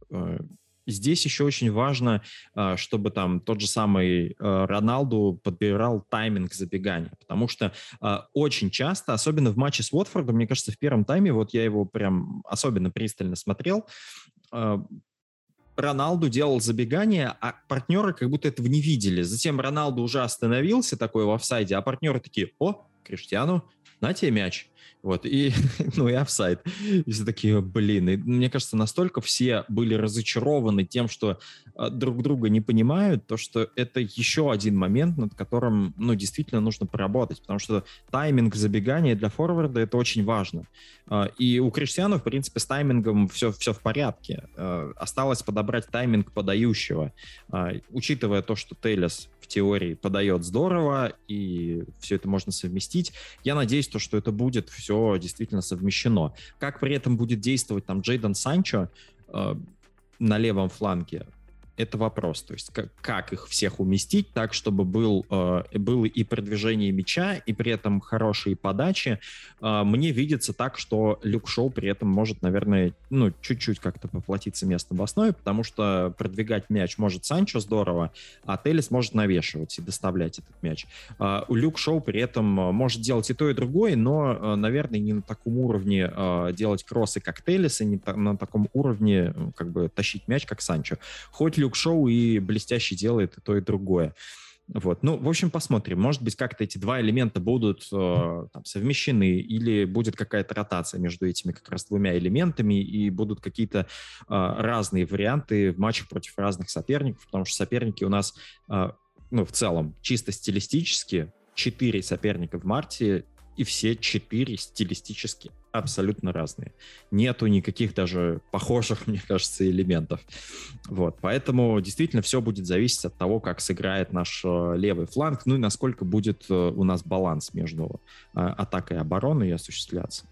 Здесь еще очень важно, а, чтобы там тот же самый а, Роналду подбирал тайминг забегания, потому что а, очень часто, особенно в матче с Уотфордом, мне кажется, в первом тайме, вот я его прям особенно пристально смотрел, Роналду делал забегание, а партнеры как будто этого не видели. Затем Роналду уже остановился такой в офсайде, а партнеры такие, о, Криштиану, на тебе мяч. Вот, и, ну, и офсайд. И все такие, блин, и, мне кажется, настолько все были разочарованы тем, что э, друг друга не понимают, то, что это еще один момент, над которым, ну, действительно нужно поработать, потому что тайминг забегания для форварда это очень важно. Э, и у Криштиану, в принципе, с таймингом все, все в порядке. Э, осталось подобрать тайминг подающего. Учитывая то, что Телес в теории подает здорово, и все это можно совместить, я надеюсь, то, что это будет все действительно совмещено. Как при этом будет действовать там Джейден Санчо э, на левом фланге, это вопрос. То есть как, как их всех уместить так, чтобы был, э, было и продвижение мяча, и при этом хорошие подачи. Э, мне видится так, что Люк Шоу при этом может, наверное, ну, чуть-чуть как-то поплатиться местом в основе, потому что продвигать мяч может Санчо здорово, а Телес может навешивать и доставлять этот мяч. Э, у Люк Шоу при этом может делать и то, и другое, но, э, наверное, не на таком уровне э, делать кроссы, как Телес, и не та- на таком уровне как бы тащить мяч, как Санчо. Хоть люк-шоу и блестяще делает и то, и другое. Вот. Ну, в общем, посмотрим. Может быть, как-то эти два элемента будут э, там, совмещены, или будет какая-то ротация между этими как раз двумя элементами, и будут какие-то э, разные варианты в матчах против разных соперников, потому что соперники у нас, э, ну, в целом, чисто стилистически, четыре соперника в марте и все четыре стилистически абсолютно разные. Нету никаких даже похожих, мне кажется, элементов. Вот, поэтому действительно все будет зависеть от того, как сыграет наш э, левый фланг, ну и насколько будет э, у нас баланс между э, атакой и обороной осуществляться.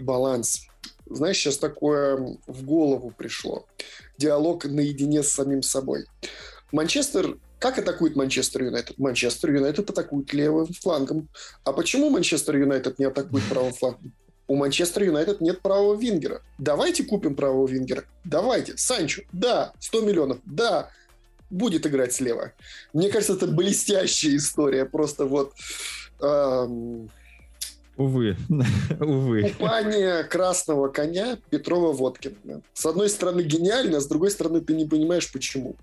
Баланс. Знаешь, сейчас такое в голову пришло. Диалог наедине с самим собой. Манчестер как атакует Манчестер Юнайтед? Манчестер Юнайтед атакует левым флангом. А почему Манчестер Юнайтед не атакует правым флангом? У Манчестер Юнайтед нет правого вингера. Давайте купим правого вингера. Давайте. Санчо. Да. 100 миллионов. Да. Будет играть слева. Мне кажется, это блестящая история. Просто вот... Эм... Увы, увы. Купание красного коня Петрова Водкина. С одной стороны гениально, а с другой стороны ты не понимаешь, почему.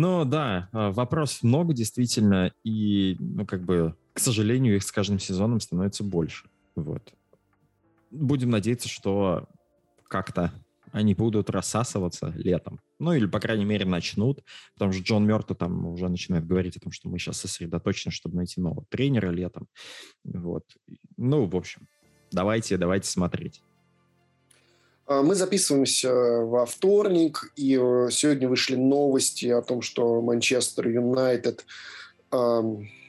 Ну да, а, вопрос много действительно, и, ну, как бы, к сожалению, их с каждым сезоном становится больше. Вот. Будем надеяться, что как-то они будут рассасываться летом. Ну, или, по крайней мере, начнут, потому что Джон Мёрто там уже начинает говорить о том, что мы сейчас сосредоточены, чтобы найти нового тренера летом. Вот. Ну, в общем, давайте, давайте смотреть. А, мы записываемся во вторник, и э, сегодня вышли новости о том, что Манчестер Юнайтед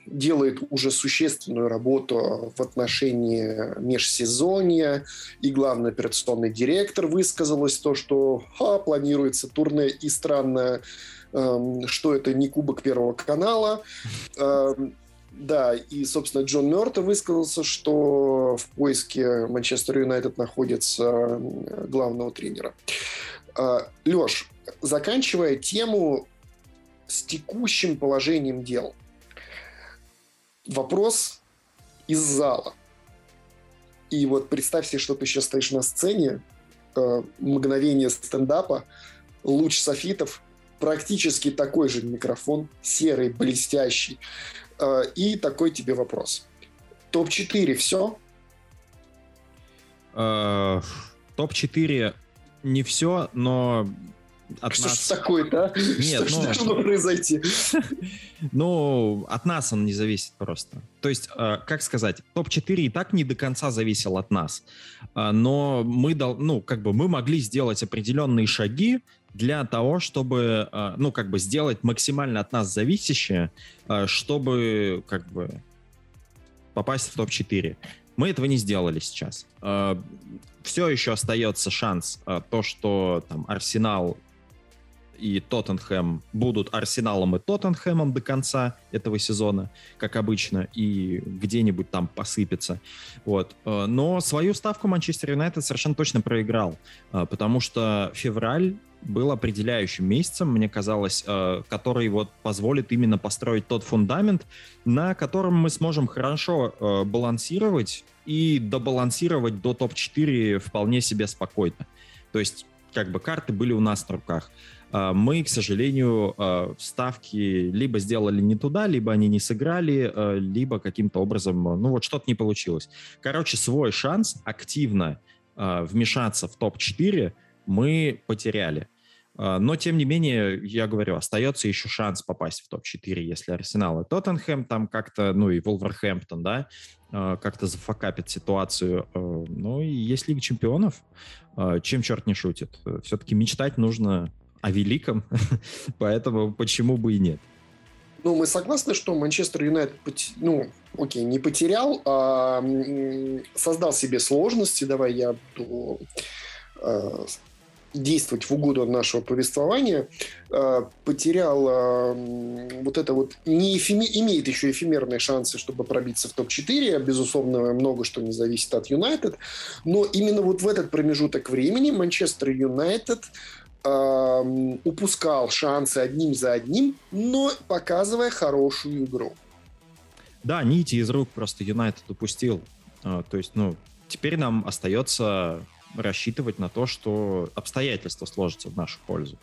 делает уже существенную работу в отношении межсезонья, и главный операционный директор высказалась то, что ха, планируется турне, и странно, что это не Кубок Первого канала. Да, и, собственно, Джон Мёрто высказался, что в поиске Манчестер Юнайтед находится главного тренера. А, Леш, заканчивая тему с текущим положением дел. Вопрос из зала. И вот представь себе, что ты сейчас стоишь на сцене, э, мгновение стендапа, луч софитов, практически такой же микрофон, серый, блестящий. Э, и такой тебе вопрос. Топ-4 все? Э, топ-4 не все, но от что нас... такое-то, а? Нет, что ну... должно произойти? ну, от нас он не зависит просто. То есть, э, как сказать, топ-4 и так не до конца зависел от нас. но мы, ну, как бы мы могли сделать определенные шаги, для того, чтобы, э, ну, как бы сделать максимально от нас зависящее, э, чтобы, как бы, попасть в топ-4. Мы этого не сделали сейчас. Э, Все еще остается шанс, то, что там Арсенал и Тоттенхэм будут Арсеналом и Тоттенхэмом до конца этого сезона, как обычно, и где-нибудь там посыпется. Вот. Но свою ставку Манчестер Юнайтед совершенно точно проиграл, потому что февраль был определяющим месяцем, мне казалось, э, который вот позволит именно построить тот фундамент, на котором мы сможем хорошо э, балансировать и добалансировать до топ-4 вполне себе спокойно. То есть, как бы карты были у нас на руках. Э, мы, к сожалению, ставки либо сделали не туда, либо они не сыграли, либо каким-то образом, ну вот что-то не получилось. Короче, свой шанс активно вмешаться в топ-4 мы потеряли. А, но, тем не менее, я говорю, остается еще шанс попасть в топ-4, если Арсенал и Тоттенхэм там как-то, ну и Волверхэмптон, да, а, как-то зафакапит ситуацию. А, ну и есть Лига Чемпионов, чем черт не шутит. Все-таки мечтать нужно о великом, поэтому почему бы и нет. Ну, мы согласны, что Манчестер Юнайтед, ну, окей, не потерял, а создал себе сложности. Давай я буду действовать в угоду нашего повествования, э, потерял э, вот это вот, не эфеме, имеет еще эфемерные шансы, чтобы пробиться в топ-4, безусловно, много что не зависит от Юнайтед, но именно вот в этот промежуток времени Манчестер Юнайтед упускал шансы одним за одним, но показывая хорошую игру. Да, нити из рук просто Юнайтед упустил. То есть, ну, теперь нам остается рассчитывать на то, что обстоятельства сложатся в нашу пользу.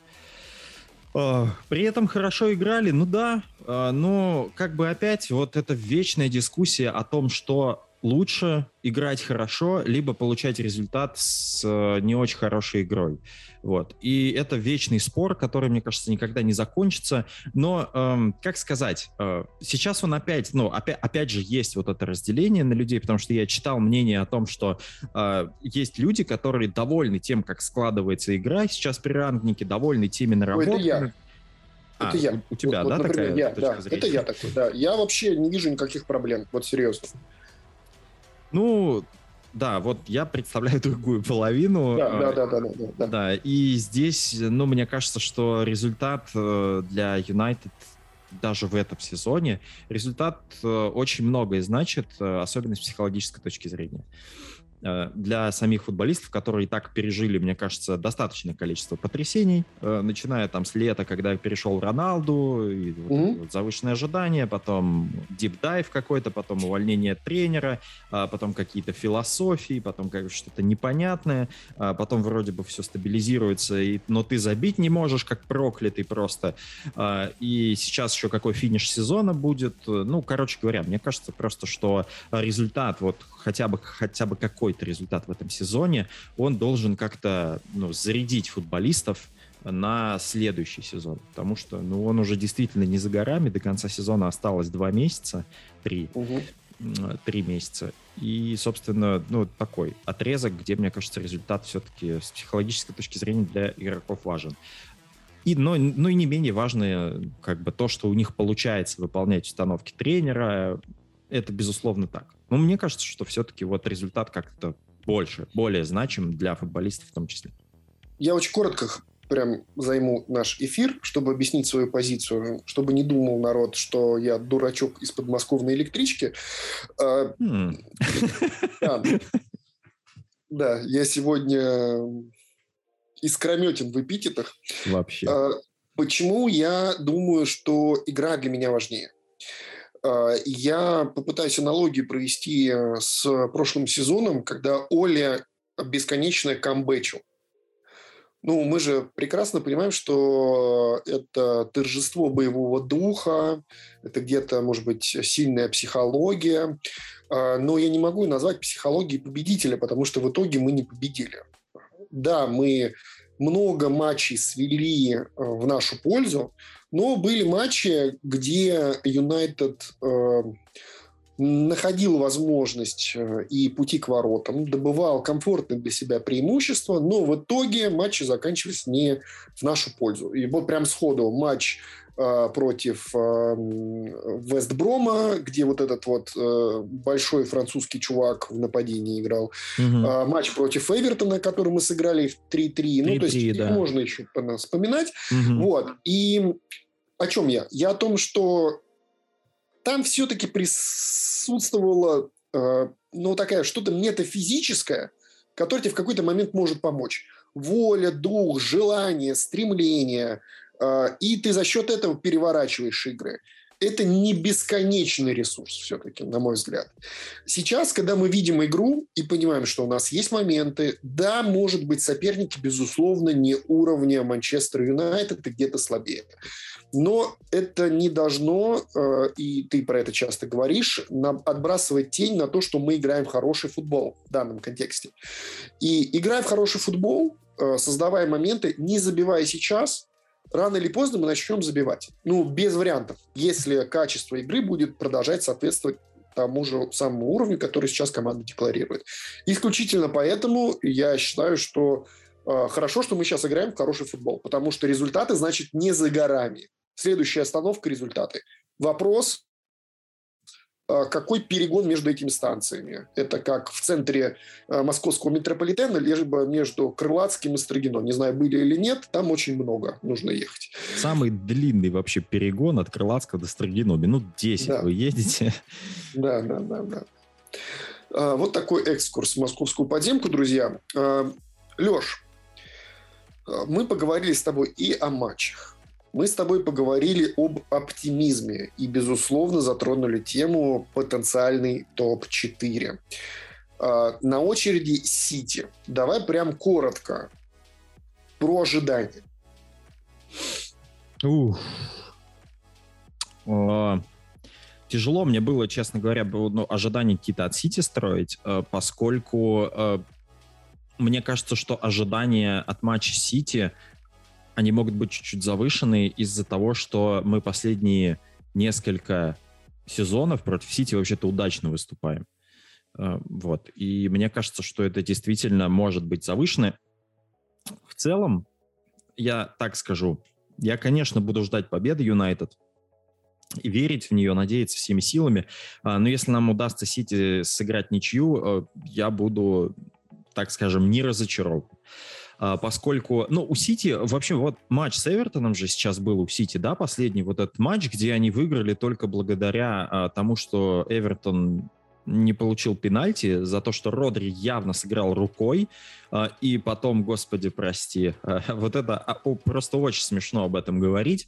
А, при этом хорошо играли, ну да, а, но как бы опять вот эта вечная дискуссия о том, что лучше, играть хорошо, либо получать результат с э, не очень хорошей игрой. Вот. И это вечный спор, который, мне кажется, никогда не закончится. Но, эм, как сказать, э, сейчас он опять, ну, опять, опять же, есть вот это разделение на людей, потому что я читал мнение о том, что э, есть люди, которые довольны тем, как складывается игра сейчас при рангнике, довольны теми наработками. это я. А, это я. У, тебя, вот, да, вот, например, такая я, да, зрения? Это я такой, да. Я вообще не вижу никаких проблем, вот серьезно. Ну, да, вот я представляю другую половину. Да, э, да, да, да, да, да, да. Да, и здесь, ну, мне кажется, что результат э, для Юнайтед даже в этом сезоне, результат э, очень многое значит, особенно с психологической точки зрения. Э, Для самих футболистов, которые и так пережили, мне кажется, достаточное количество потрясений, э, начиная там с лета, когда перешел Роналду, и вот это вот завышенное ожидание, потом дипдайв какой-то, потом увольнение тренера, а потом какие-то философии, потом как что-то непонятное, а потом вроде бы все стабилизируется, и, но ты забить не можешь, как проклятый просто. А, И сейчас еще какой финиш сезона будет. Ну, короче говоря, мне кажется просто, что результат, вот хотя бы, хотя бы какой-то результат в этом сезоне, он должен как-то ну, зарядить футболистов на следующий сезон. Потому что ну, он уже действительно не за горами. До конца сезона осталось два месяца, три м, три месяца. И, собственно, ну, такой отрезок, где, мне кажется, результат все-таки с психологической точки зрения для игроков важен. И, но, но и не менее важно как бы то, что у них получается выполнять установки тренера. Это, безусловно, так. Но мне кажется, что все-таки вот результат как-то больше, более значим для футболистов в том числе. Я очень коротко прям займу наш эфир, чтобы объяснить свою позицию, чтобы не думал народ, что я дурачок из подмосковной электрички. А, М, Да, Да, я сегодня искрометен в эпитетах. вообще. А, Почему я думаю, что игра для меня важнее? А, Я попытаюсь аналогию провести э, с прошлым сезоном, когда Оля бесконечно камбэчил. Ну, мы же прекрасно понимаем, что это торжество боевого духа, это где-то, может быть, сильная психология, А, но я не могу назвать психологией победителя, потому что в итоге мы не победили. Да, мы много матчей свели э, в нашу пользу, но были матчи, где Юнайтед э, находил возможность э, и пути к воротам, добывал комфортное для себя преимущество, но в итоге матчи заканчивались не в нашу пользу. И вот прям сходу матч э, против э, Вестброма, где вот этот вот э, большой французский чувак в нападении играл, Мгм. а, матч против Эвертона, который мы сыграли в 3-3. Ну, то есть 3-3, их да. можно еще вспоминать. Мгм. Вот. И о чем я? Я о том, что там все-таки присутствовала э, ну, такая что-то метафизическое, которое тебе в какой-то момент может помочь. Воля, дух, желание, стремление. э, и ты за счет этого переворачиваешь игры. Это не бесконечный ресурс все-таки, на мой взгляд. Сейчас, когда мы видим игру и понимаем, что у нас есть моменты, да, может быть, соперники, безусловно, не уровня Манчестер Юнайтед и где-то слабее. Но это не должно, э, и ты про это часто говоришь, отбрасывать тень на то, что мы играем в хороший футбол в данном контексте. И играя в хороший футбол, э, создавая моменты, не забивая сейчас, рано или поздно мы начнем забивать. Ну, без вариантов. Если качество игры будет продолжать соответствовать тому же самому уровню, который сейчас команда декларирует. Исключительно поэтому я считаю, что хорошо, что мы сейчас играем в хороший футбол, потому что результаты, значит, не за горами. Следующая остановка – результаты. Вопрос, э, какой перегон между этими станциями? Это как в центре э, московского метрополитена, либо между Крылатским и Строгино. Не знаю, были или нет, там очень много нужно ехать. Самый длинный вообще перегон от Крылатского до Строгино. Минут 10 Да. вы едете. Да, да, да, да. Вот такой экскурс в московскую подземку, друзья. Леш, мы поговорили с тобой и о матчах. Мы с тобой поговорили об оптимизме и, безусловно, затронули тему потенциальный топ-4. А, На очереди Сити. Давай прям коротко про ожидания. Ух. А, тяжело мне было, честно говоря, ну, ожидания какие-то от Сити строить, поскольку мне кажется, что ожидания от матча Сити, они могут быть чуть-чуть завышены из-за того, что мы последние несколько сезонов против Сити вообще-то удачно выступаем. Э, вот. И мне кажется, что это действительно может быть завышено. В целом, я так скажу, я, конечно, буду ждать победы Юнайтед, и верить в нее, надеяться всеми силами. А, но если нам удастся Сити сыграть ничью, э, я буду, так скажем, не разочарован. А, поскольку, ну, у Сити вообще вот матч с Эвертоном же сейчас был у Сити, да, последний вот этот матч, где они выиграли только благодаря а, тому, что Эвертон не получил пенальти за то, что Родри явно сыграл рукой, и потом, господи, прости, вот это просто очень смешно об этом говорить.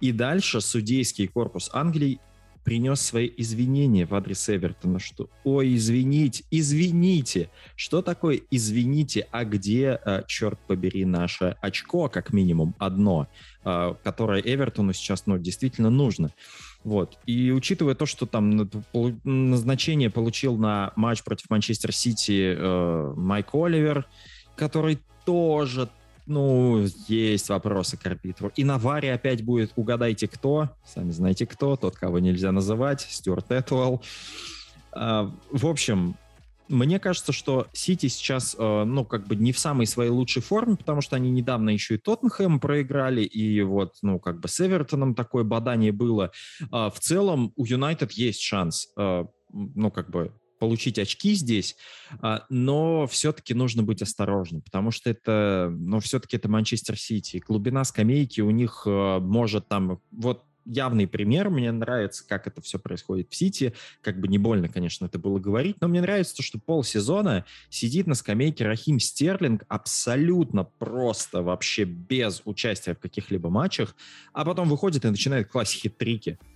И дальше судейский корпус Англии принес свои извинения в адрес Эвертона, что «Ой, извините, извините». Что такое «извините», а где, э, черт побери, наше очко, как минимум, одно, э, которое Эвертону сейчас ну, действительно нужно? Вот. И учитывая то, что там назначение получил на матч против Манчестер Сити э, Майк Оливер, который тоже ну, есть вопросы к арбитру. И на варе опять будет «Угадайте, кто?» Сами знаете, кто. Тот, кого нельзя называть. Стюарт Этуэлл. А, в общем, мне кажется, что Сити сейчас, э, ну, как бы не в самой своей лучшей форме, потому что они недавно еще и Тоттенхэм проиграли, и вот, ну, как бы с Эвертоном такое бадание было. А, в целом у Юнайтед есть шанс, э, ну, как бы получить очки здесь, а, но все-таки нужно быть осторожным, потому что это, ну, все-таки это Манчестер Сити. Глубина скамейки у них э, может там, вот явный пример. Мне нравится, как это все происходит в Сити. Как бы не больно, конечно, это было говорить, но мне нравится то, что полсезона сидит на скамейке Рахим Стерлинг абсолютно просто, вообще без участия в каких-либо матчах, а потом выходит и начинает класть хитрики. Э,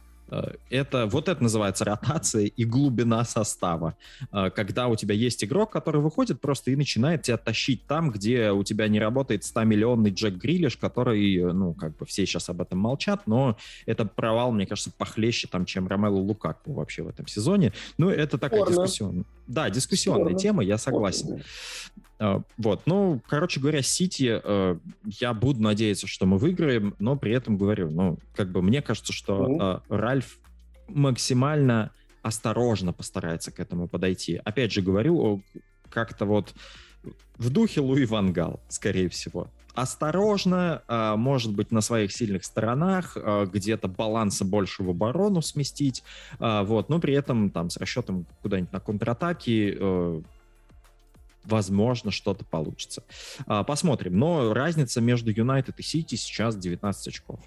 это, вот это называется ротация и глубина состава. Э, когда у тебя есть игрок, который выходит просто и начинает тебя тащить там, где у тебя не работает 100-миллионный Джек Грилиш, который, ну, как бы все сейчас об этом молчат, но это провал, мне кажется, похлеще, там, чем Ромелу Лукаку вообще в этом сезоне. Ну, это такая Спорно. дискуссионная... Да, дискуссионная Спорно. тема, я согласен. Спорно. Вот, ну, короче говоря, Сити, э, я буду надеяться, что мы выиграем, но при этом говорю, ну, как бы мне кажется, что mm-hmm. Ральф максимально осторожно постарается к этому подойти. Опять же говорю, как-то вот в духе Луи Вангал, скорее всего. Осторожно, а, может быть, на своих сильных сторонах, где-то баланса больше в оборону сместить, вот, но при этом там с расчетом куда-нибудь на контратаки э, возможно, что-то получится. А, посмотрим. Но разница между Юнайтед и Сити сейчас 19 очков.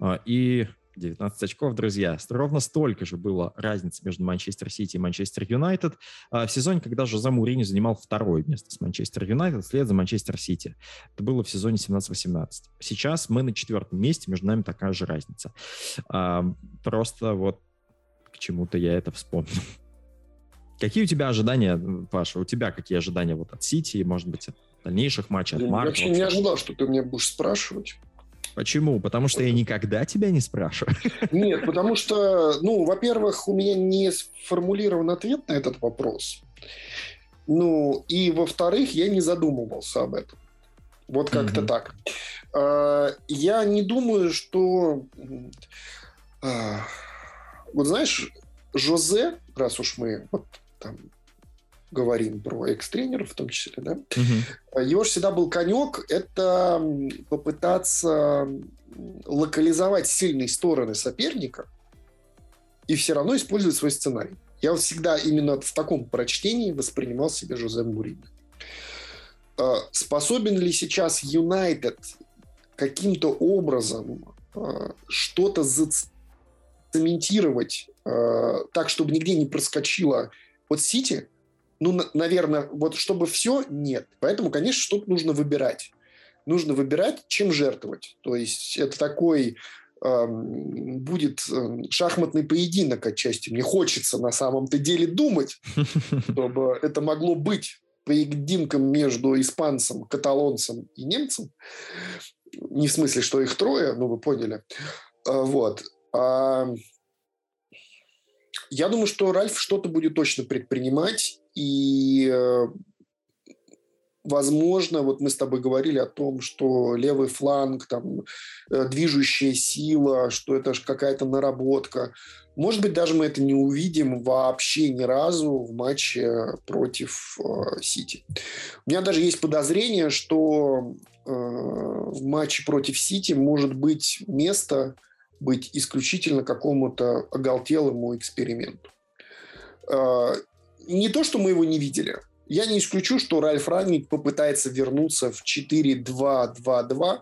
А, и 19 очков, друзья. Ровно столько же было разницы между Манчестер Сити и Манчестер Юнайтед а, в сезоне, когда Жозе Мурини занимал второе место с Манчестер Юнайтед вслед за Манчестер Сити. Это было в сезоне 17-18. Сейчас мы на четвертом месте, между нами такая же разница. Просто вот к чему-то я это вспомнил. Какие у тебя ожидания, Паша? У тебя какие ожидания вот от Сити, может быть, от дальнейших матчей, от Я Марка? вообще не ожидал, что ты меня будешь спрашивать. Почему? Потому что я никогда тебя не спрашиваю. Нет, потому что, ну, во-первых, у меня не сформулирован ответ на этот вопрос. Ну, и во-вторых, я не задумывался об этом. Вот как-то mm-hmm. так. А, я не думаю, что... А, вот знаешь, Жозе, раз уж мы вот там говорим про экс-тренеров в том числе, да, угу. его же всегда был конек, это попытаться локализовать сильные стороны соперника и все равно использовать свой сценарий. Я вот всегда именно в таком прочтении воспринимал себя Жозе Мурини. А, способен ли сейчас Юнайтед каким-то образом а, что-то зацементировать так, чтобы нигде не проскочило вот Сити, ну, наверное, вот чтобы все, нет. Поэтому, конечно, что-то нужно выбирать. Нужно выбирать, чем жертвовать. То есть это такой э, будет э, шахматный поединок отчасти. Мне хочется на самом-то деле думать, чтобы это могло быть поединком между испанцем, каталонцем и немцем. Не в смысле, что их трое, ну вы поняли. А, вот. А, я думаю, что Ральф что-то будет точно предпринимать, и э, возможно, вот мы с тобой говорили о том, что левый фланг, там, э, движущая сила, что это же какая-то наработка. Может быть, даже мы это не увидим вообще ни разу в матче против э, Сити. У меня даже есть подозрение, что э, в матче против Сити может быть место быть исключительно какому-то оголтелому эксперименту. Э, не то, что мы его не видели – я не исключу, что Ральф Рангник попытается вернуться в 4-2-2-2.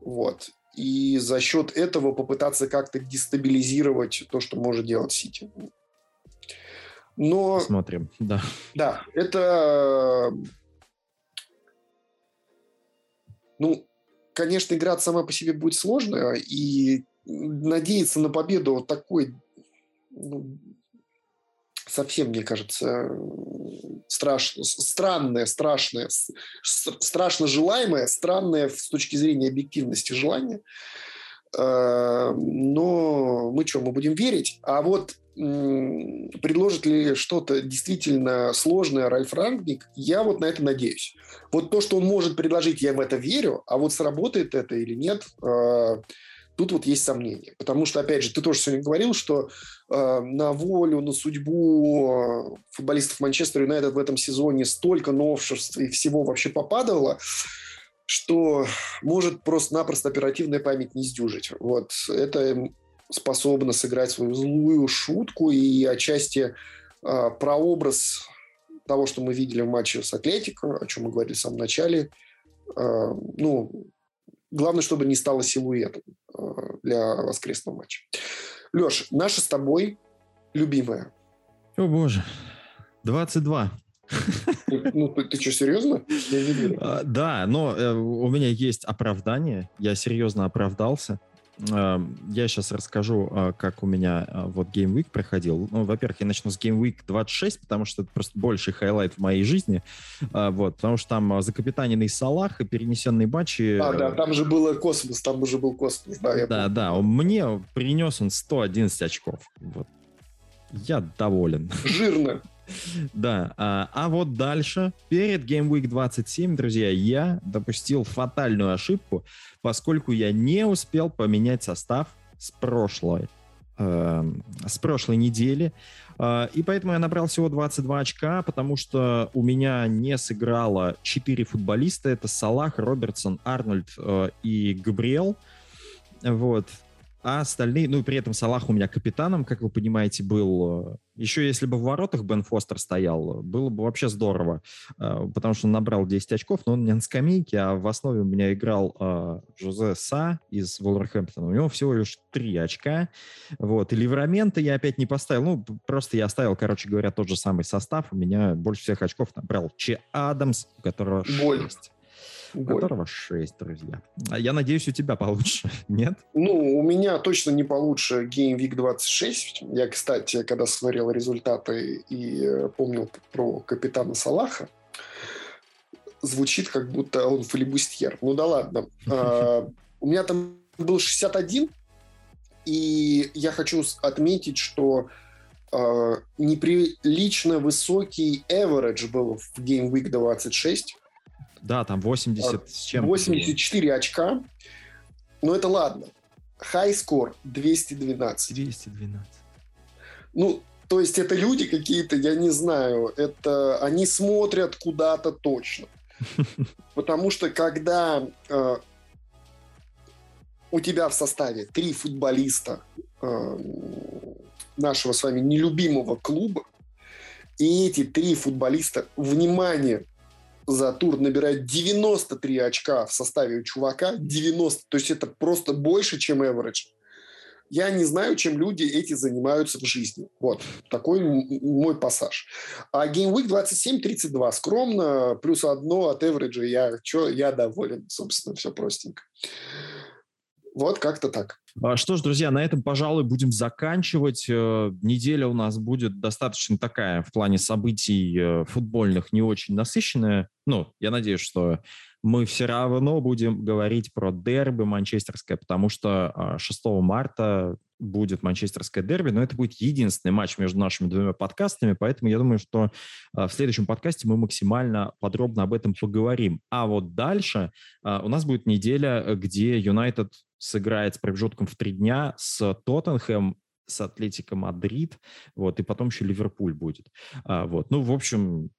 Вот. И за счет этого попытаться как-то дестабилизировать то, что может делать Сити. Но... Смотрим, да. Да, это... Ну, конечно, игра сама по себе будет сложная, и надеяться на победу вот такой ну, совсем, мне кажется, страшно, странное, страшное, страшно желаемое, странное с точки зрения объективности желание. Э, но мы что, мы будем верить? А вот предложит ли что-то действительно сложное Ральф Рангник, я вот на это надеюсь. Вот то, что он может предложить, я в это верю, а вот сработает это или нет, э, Тут вот есть сомнения. Потому что, опять же, ты тоже сегодня говорил, что э, на волю, на судьбу э, футболистов Манчестер Юнайтед в этом сезоне столько новшеств и всего вообще попадало, что может просто-напросто оперативная память не сдюжить. Вот это способно сыграть свою злую шутку и отчасти э, прообраз того, что мы видели в матче с Атлетико, о чем мы говорили в самом начале, э, ну, Главное, чтобы не стало силуэтом э, для воскресного матча. Леш, наша с тобой любимая. О боже, 22. Ну, ты, ты что, серьезно? Я не верю. А, да, но э, у меня есть оправдание. Я серьезно оправдался. Эм, я сейчас расскажу, э, как у меня э, вот Game Week проходил. Ну, во-первых, я начну с Game Week 26, потому что это просто больший highlight в моей жизни. Э, вот, потому что там закапитаненный Салах и перенесенные матчи... А, да, там же было космос, там уже был космос. Да, да, да, мне принес он 111 очков. Вот. Я доволен. Жирно. Да, а, а вот дальше, перед Game Week 27, друзья, я допустил фатальную ошибку, поскольку я не успел поменять состав с прошлой, э, с прошлой недели. Э, и поэтому я набрал всего 22 очка, потому что у меня не сыграло 4 футболиста. Это Салах, Робертсон, Арнольд э, и Габриэл. Вот. А остальные, ну и при этом Салах у меня капитаном, как вы понимаете, был. Еще если бы в воротах Бен Фостер стоял, было бы вообще здорово, э, потому что он набрал 10 очков, но он не на скамейке, а в основе у меня играл э, Жозе Са из Волверхэмптона. У него всего лишь 3 очка. Вот. И Ливрамента я опять не поставил. Ну, просто я оставил, короче говоря, тот же самый состав. У меня больше всех очков набрал Че Адамс, у которого 6. Боль. У которого 6, друзья. А я надеюсь, у тебя получше, нет? Ну, у меня точно не получше Game Week 26. Я, кстати, когда смотрел результаты и э, помнил про капитана Салаха, звучит, как будто он филибустьер. Ну да ладно. А, у меня там был 61, и я хочу отметить, что Uh, неприлично высокий average был в Game Week 26. Да, там 80 с чем 84 очка. Но это ладно. High score 212. 212. Ну, то есть это люди какие-то, я не знаю, это они смотрят куда-то точно. Потому что когда э, у тебя в составе три футболиста э, нашего с вами нелюбимого клуба, и эти три футболиста, внимание, за тур набирает 93 очка в составе у чувака. 90. То есть это просто больше, чем average. Я не знаю, чем люди эти занимаются в жизни. Вот такой мой пассаж. А Game Week 27-32. Скромно, плюс одно от average. Я, чё, я доволен, собственно, все простенько. Вот как-то так. А, что ж, друзья, на этом, пожалуй, будем заканчивать. Э, неделя у нас будет достаточно такая в плане событий э, футбольных не очень насыщенная. Ну, я надеюсь, что мы все равно будем говорить про дерби манчестерское, потому что 6 а, марта будет манчестерское дерби, но это будет единственный матч между нашими двумя подкастами, поэтому я думаю, что а, в следующем подкасте мы максимально подробно об этом поговорим. А вот дальше у нас будет неделя, где Юнайтед сыграет с промежутком в три дня с Тоттенхэм, с Атлетико Мадрид, вот, и потом еще Ливерпуль будет. А, вот, ну, в общем,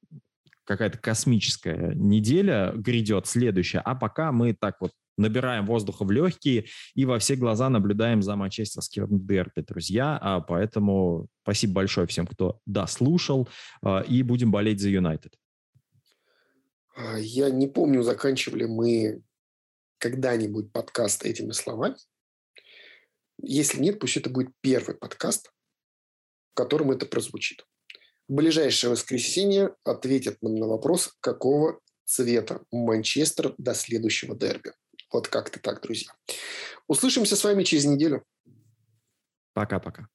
какая-то космическая неделя грядет следующая, а пока мы так вот набираем воздуха в легкие и во все глаза наблюдаем за манчестерским дерби, друзья. А поэтому спасибо большое всем, кто дослушал, а, и будем болеть за Юнайтед. А, я не помню, заканчивали мы когда-нибудь подкаст этими словами. Если нет, пусть это будет первый подкаст, в котором это прозвучит. В ближайшее воскресенье ответят нам на вопрос, какого цвета Манчестер до следующего дерби. Вот как-то так, друзья. Услышимся с вами через неделю. Пока-пока.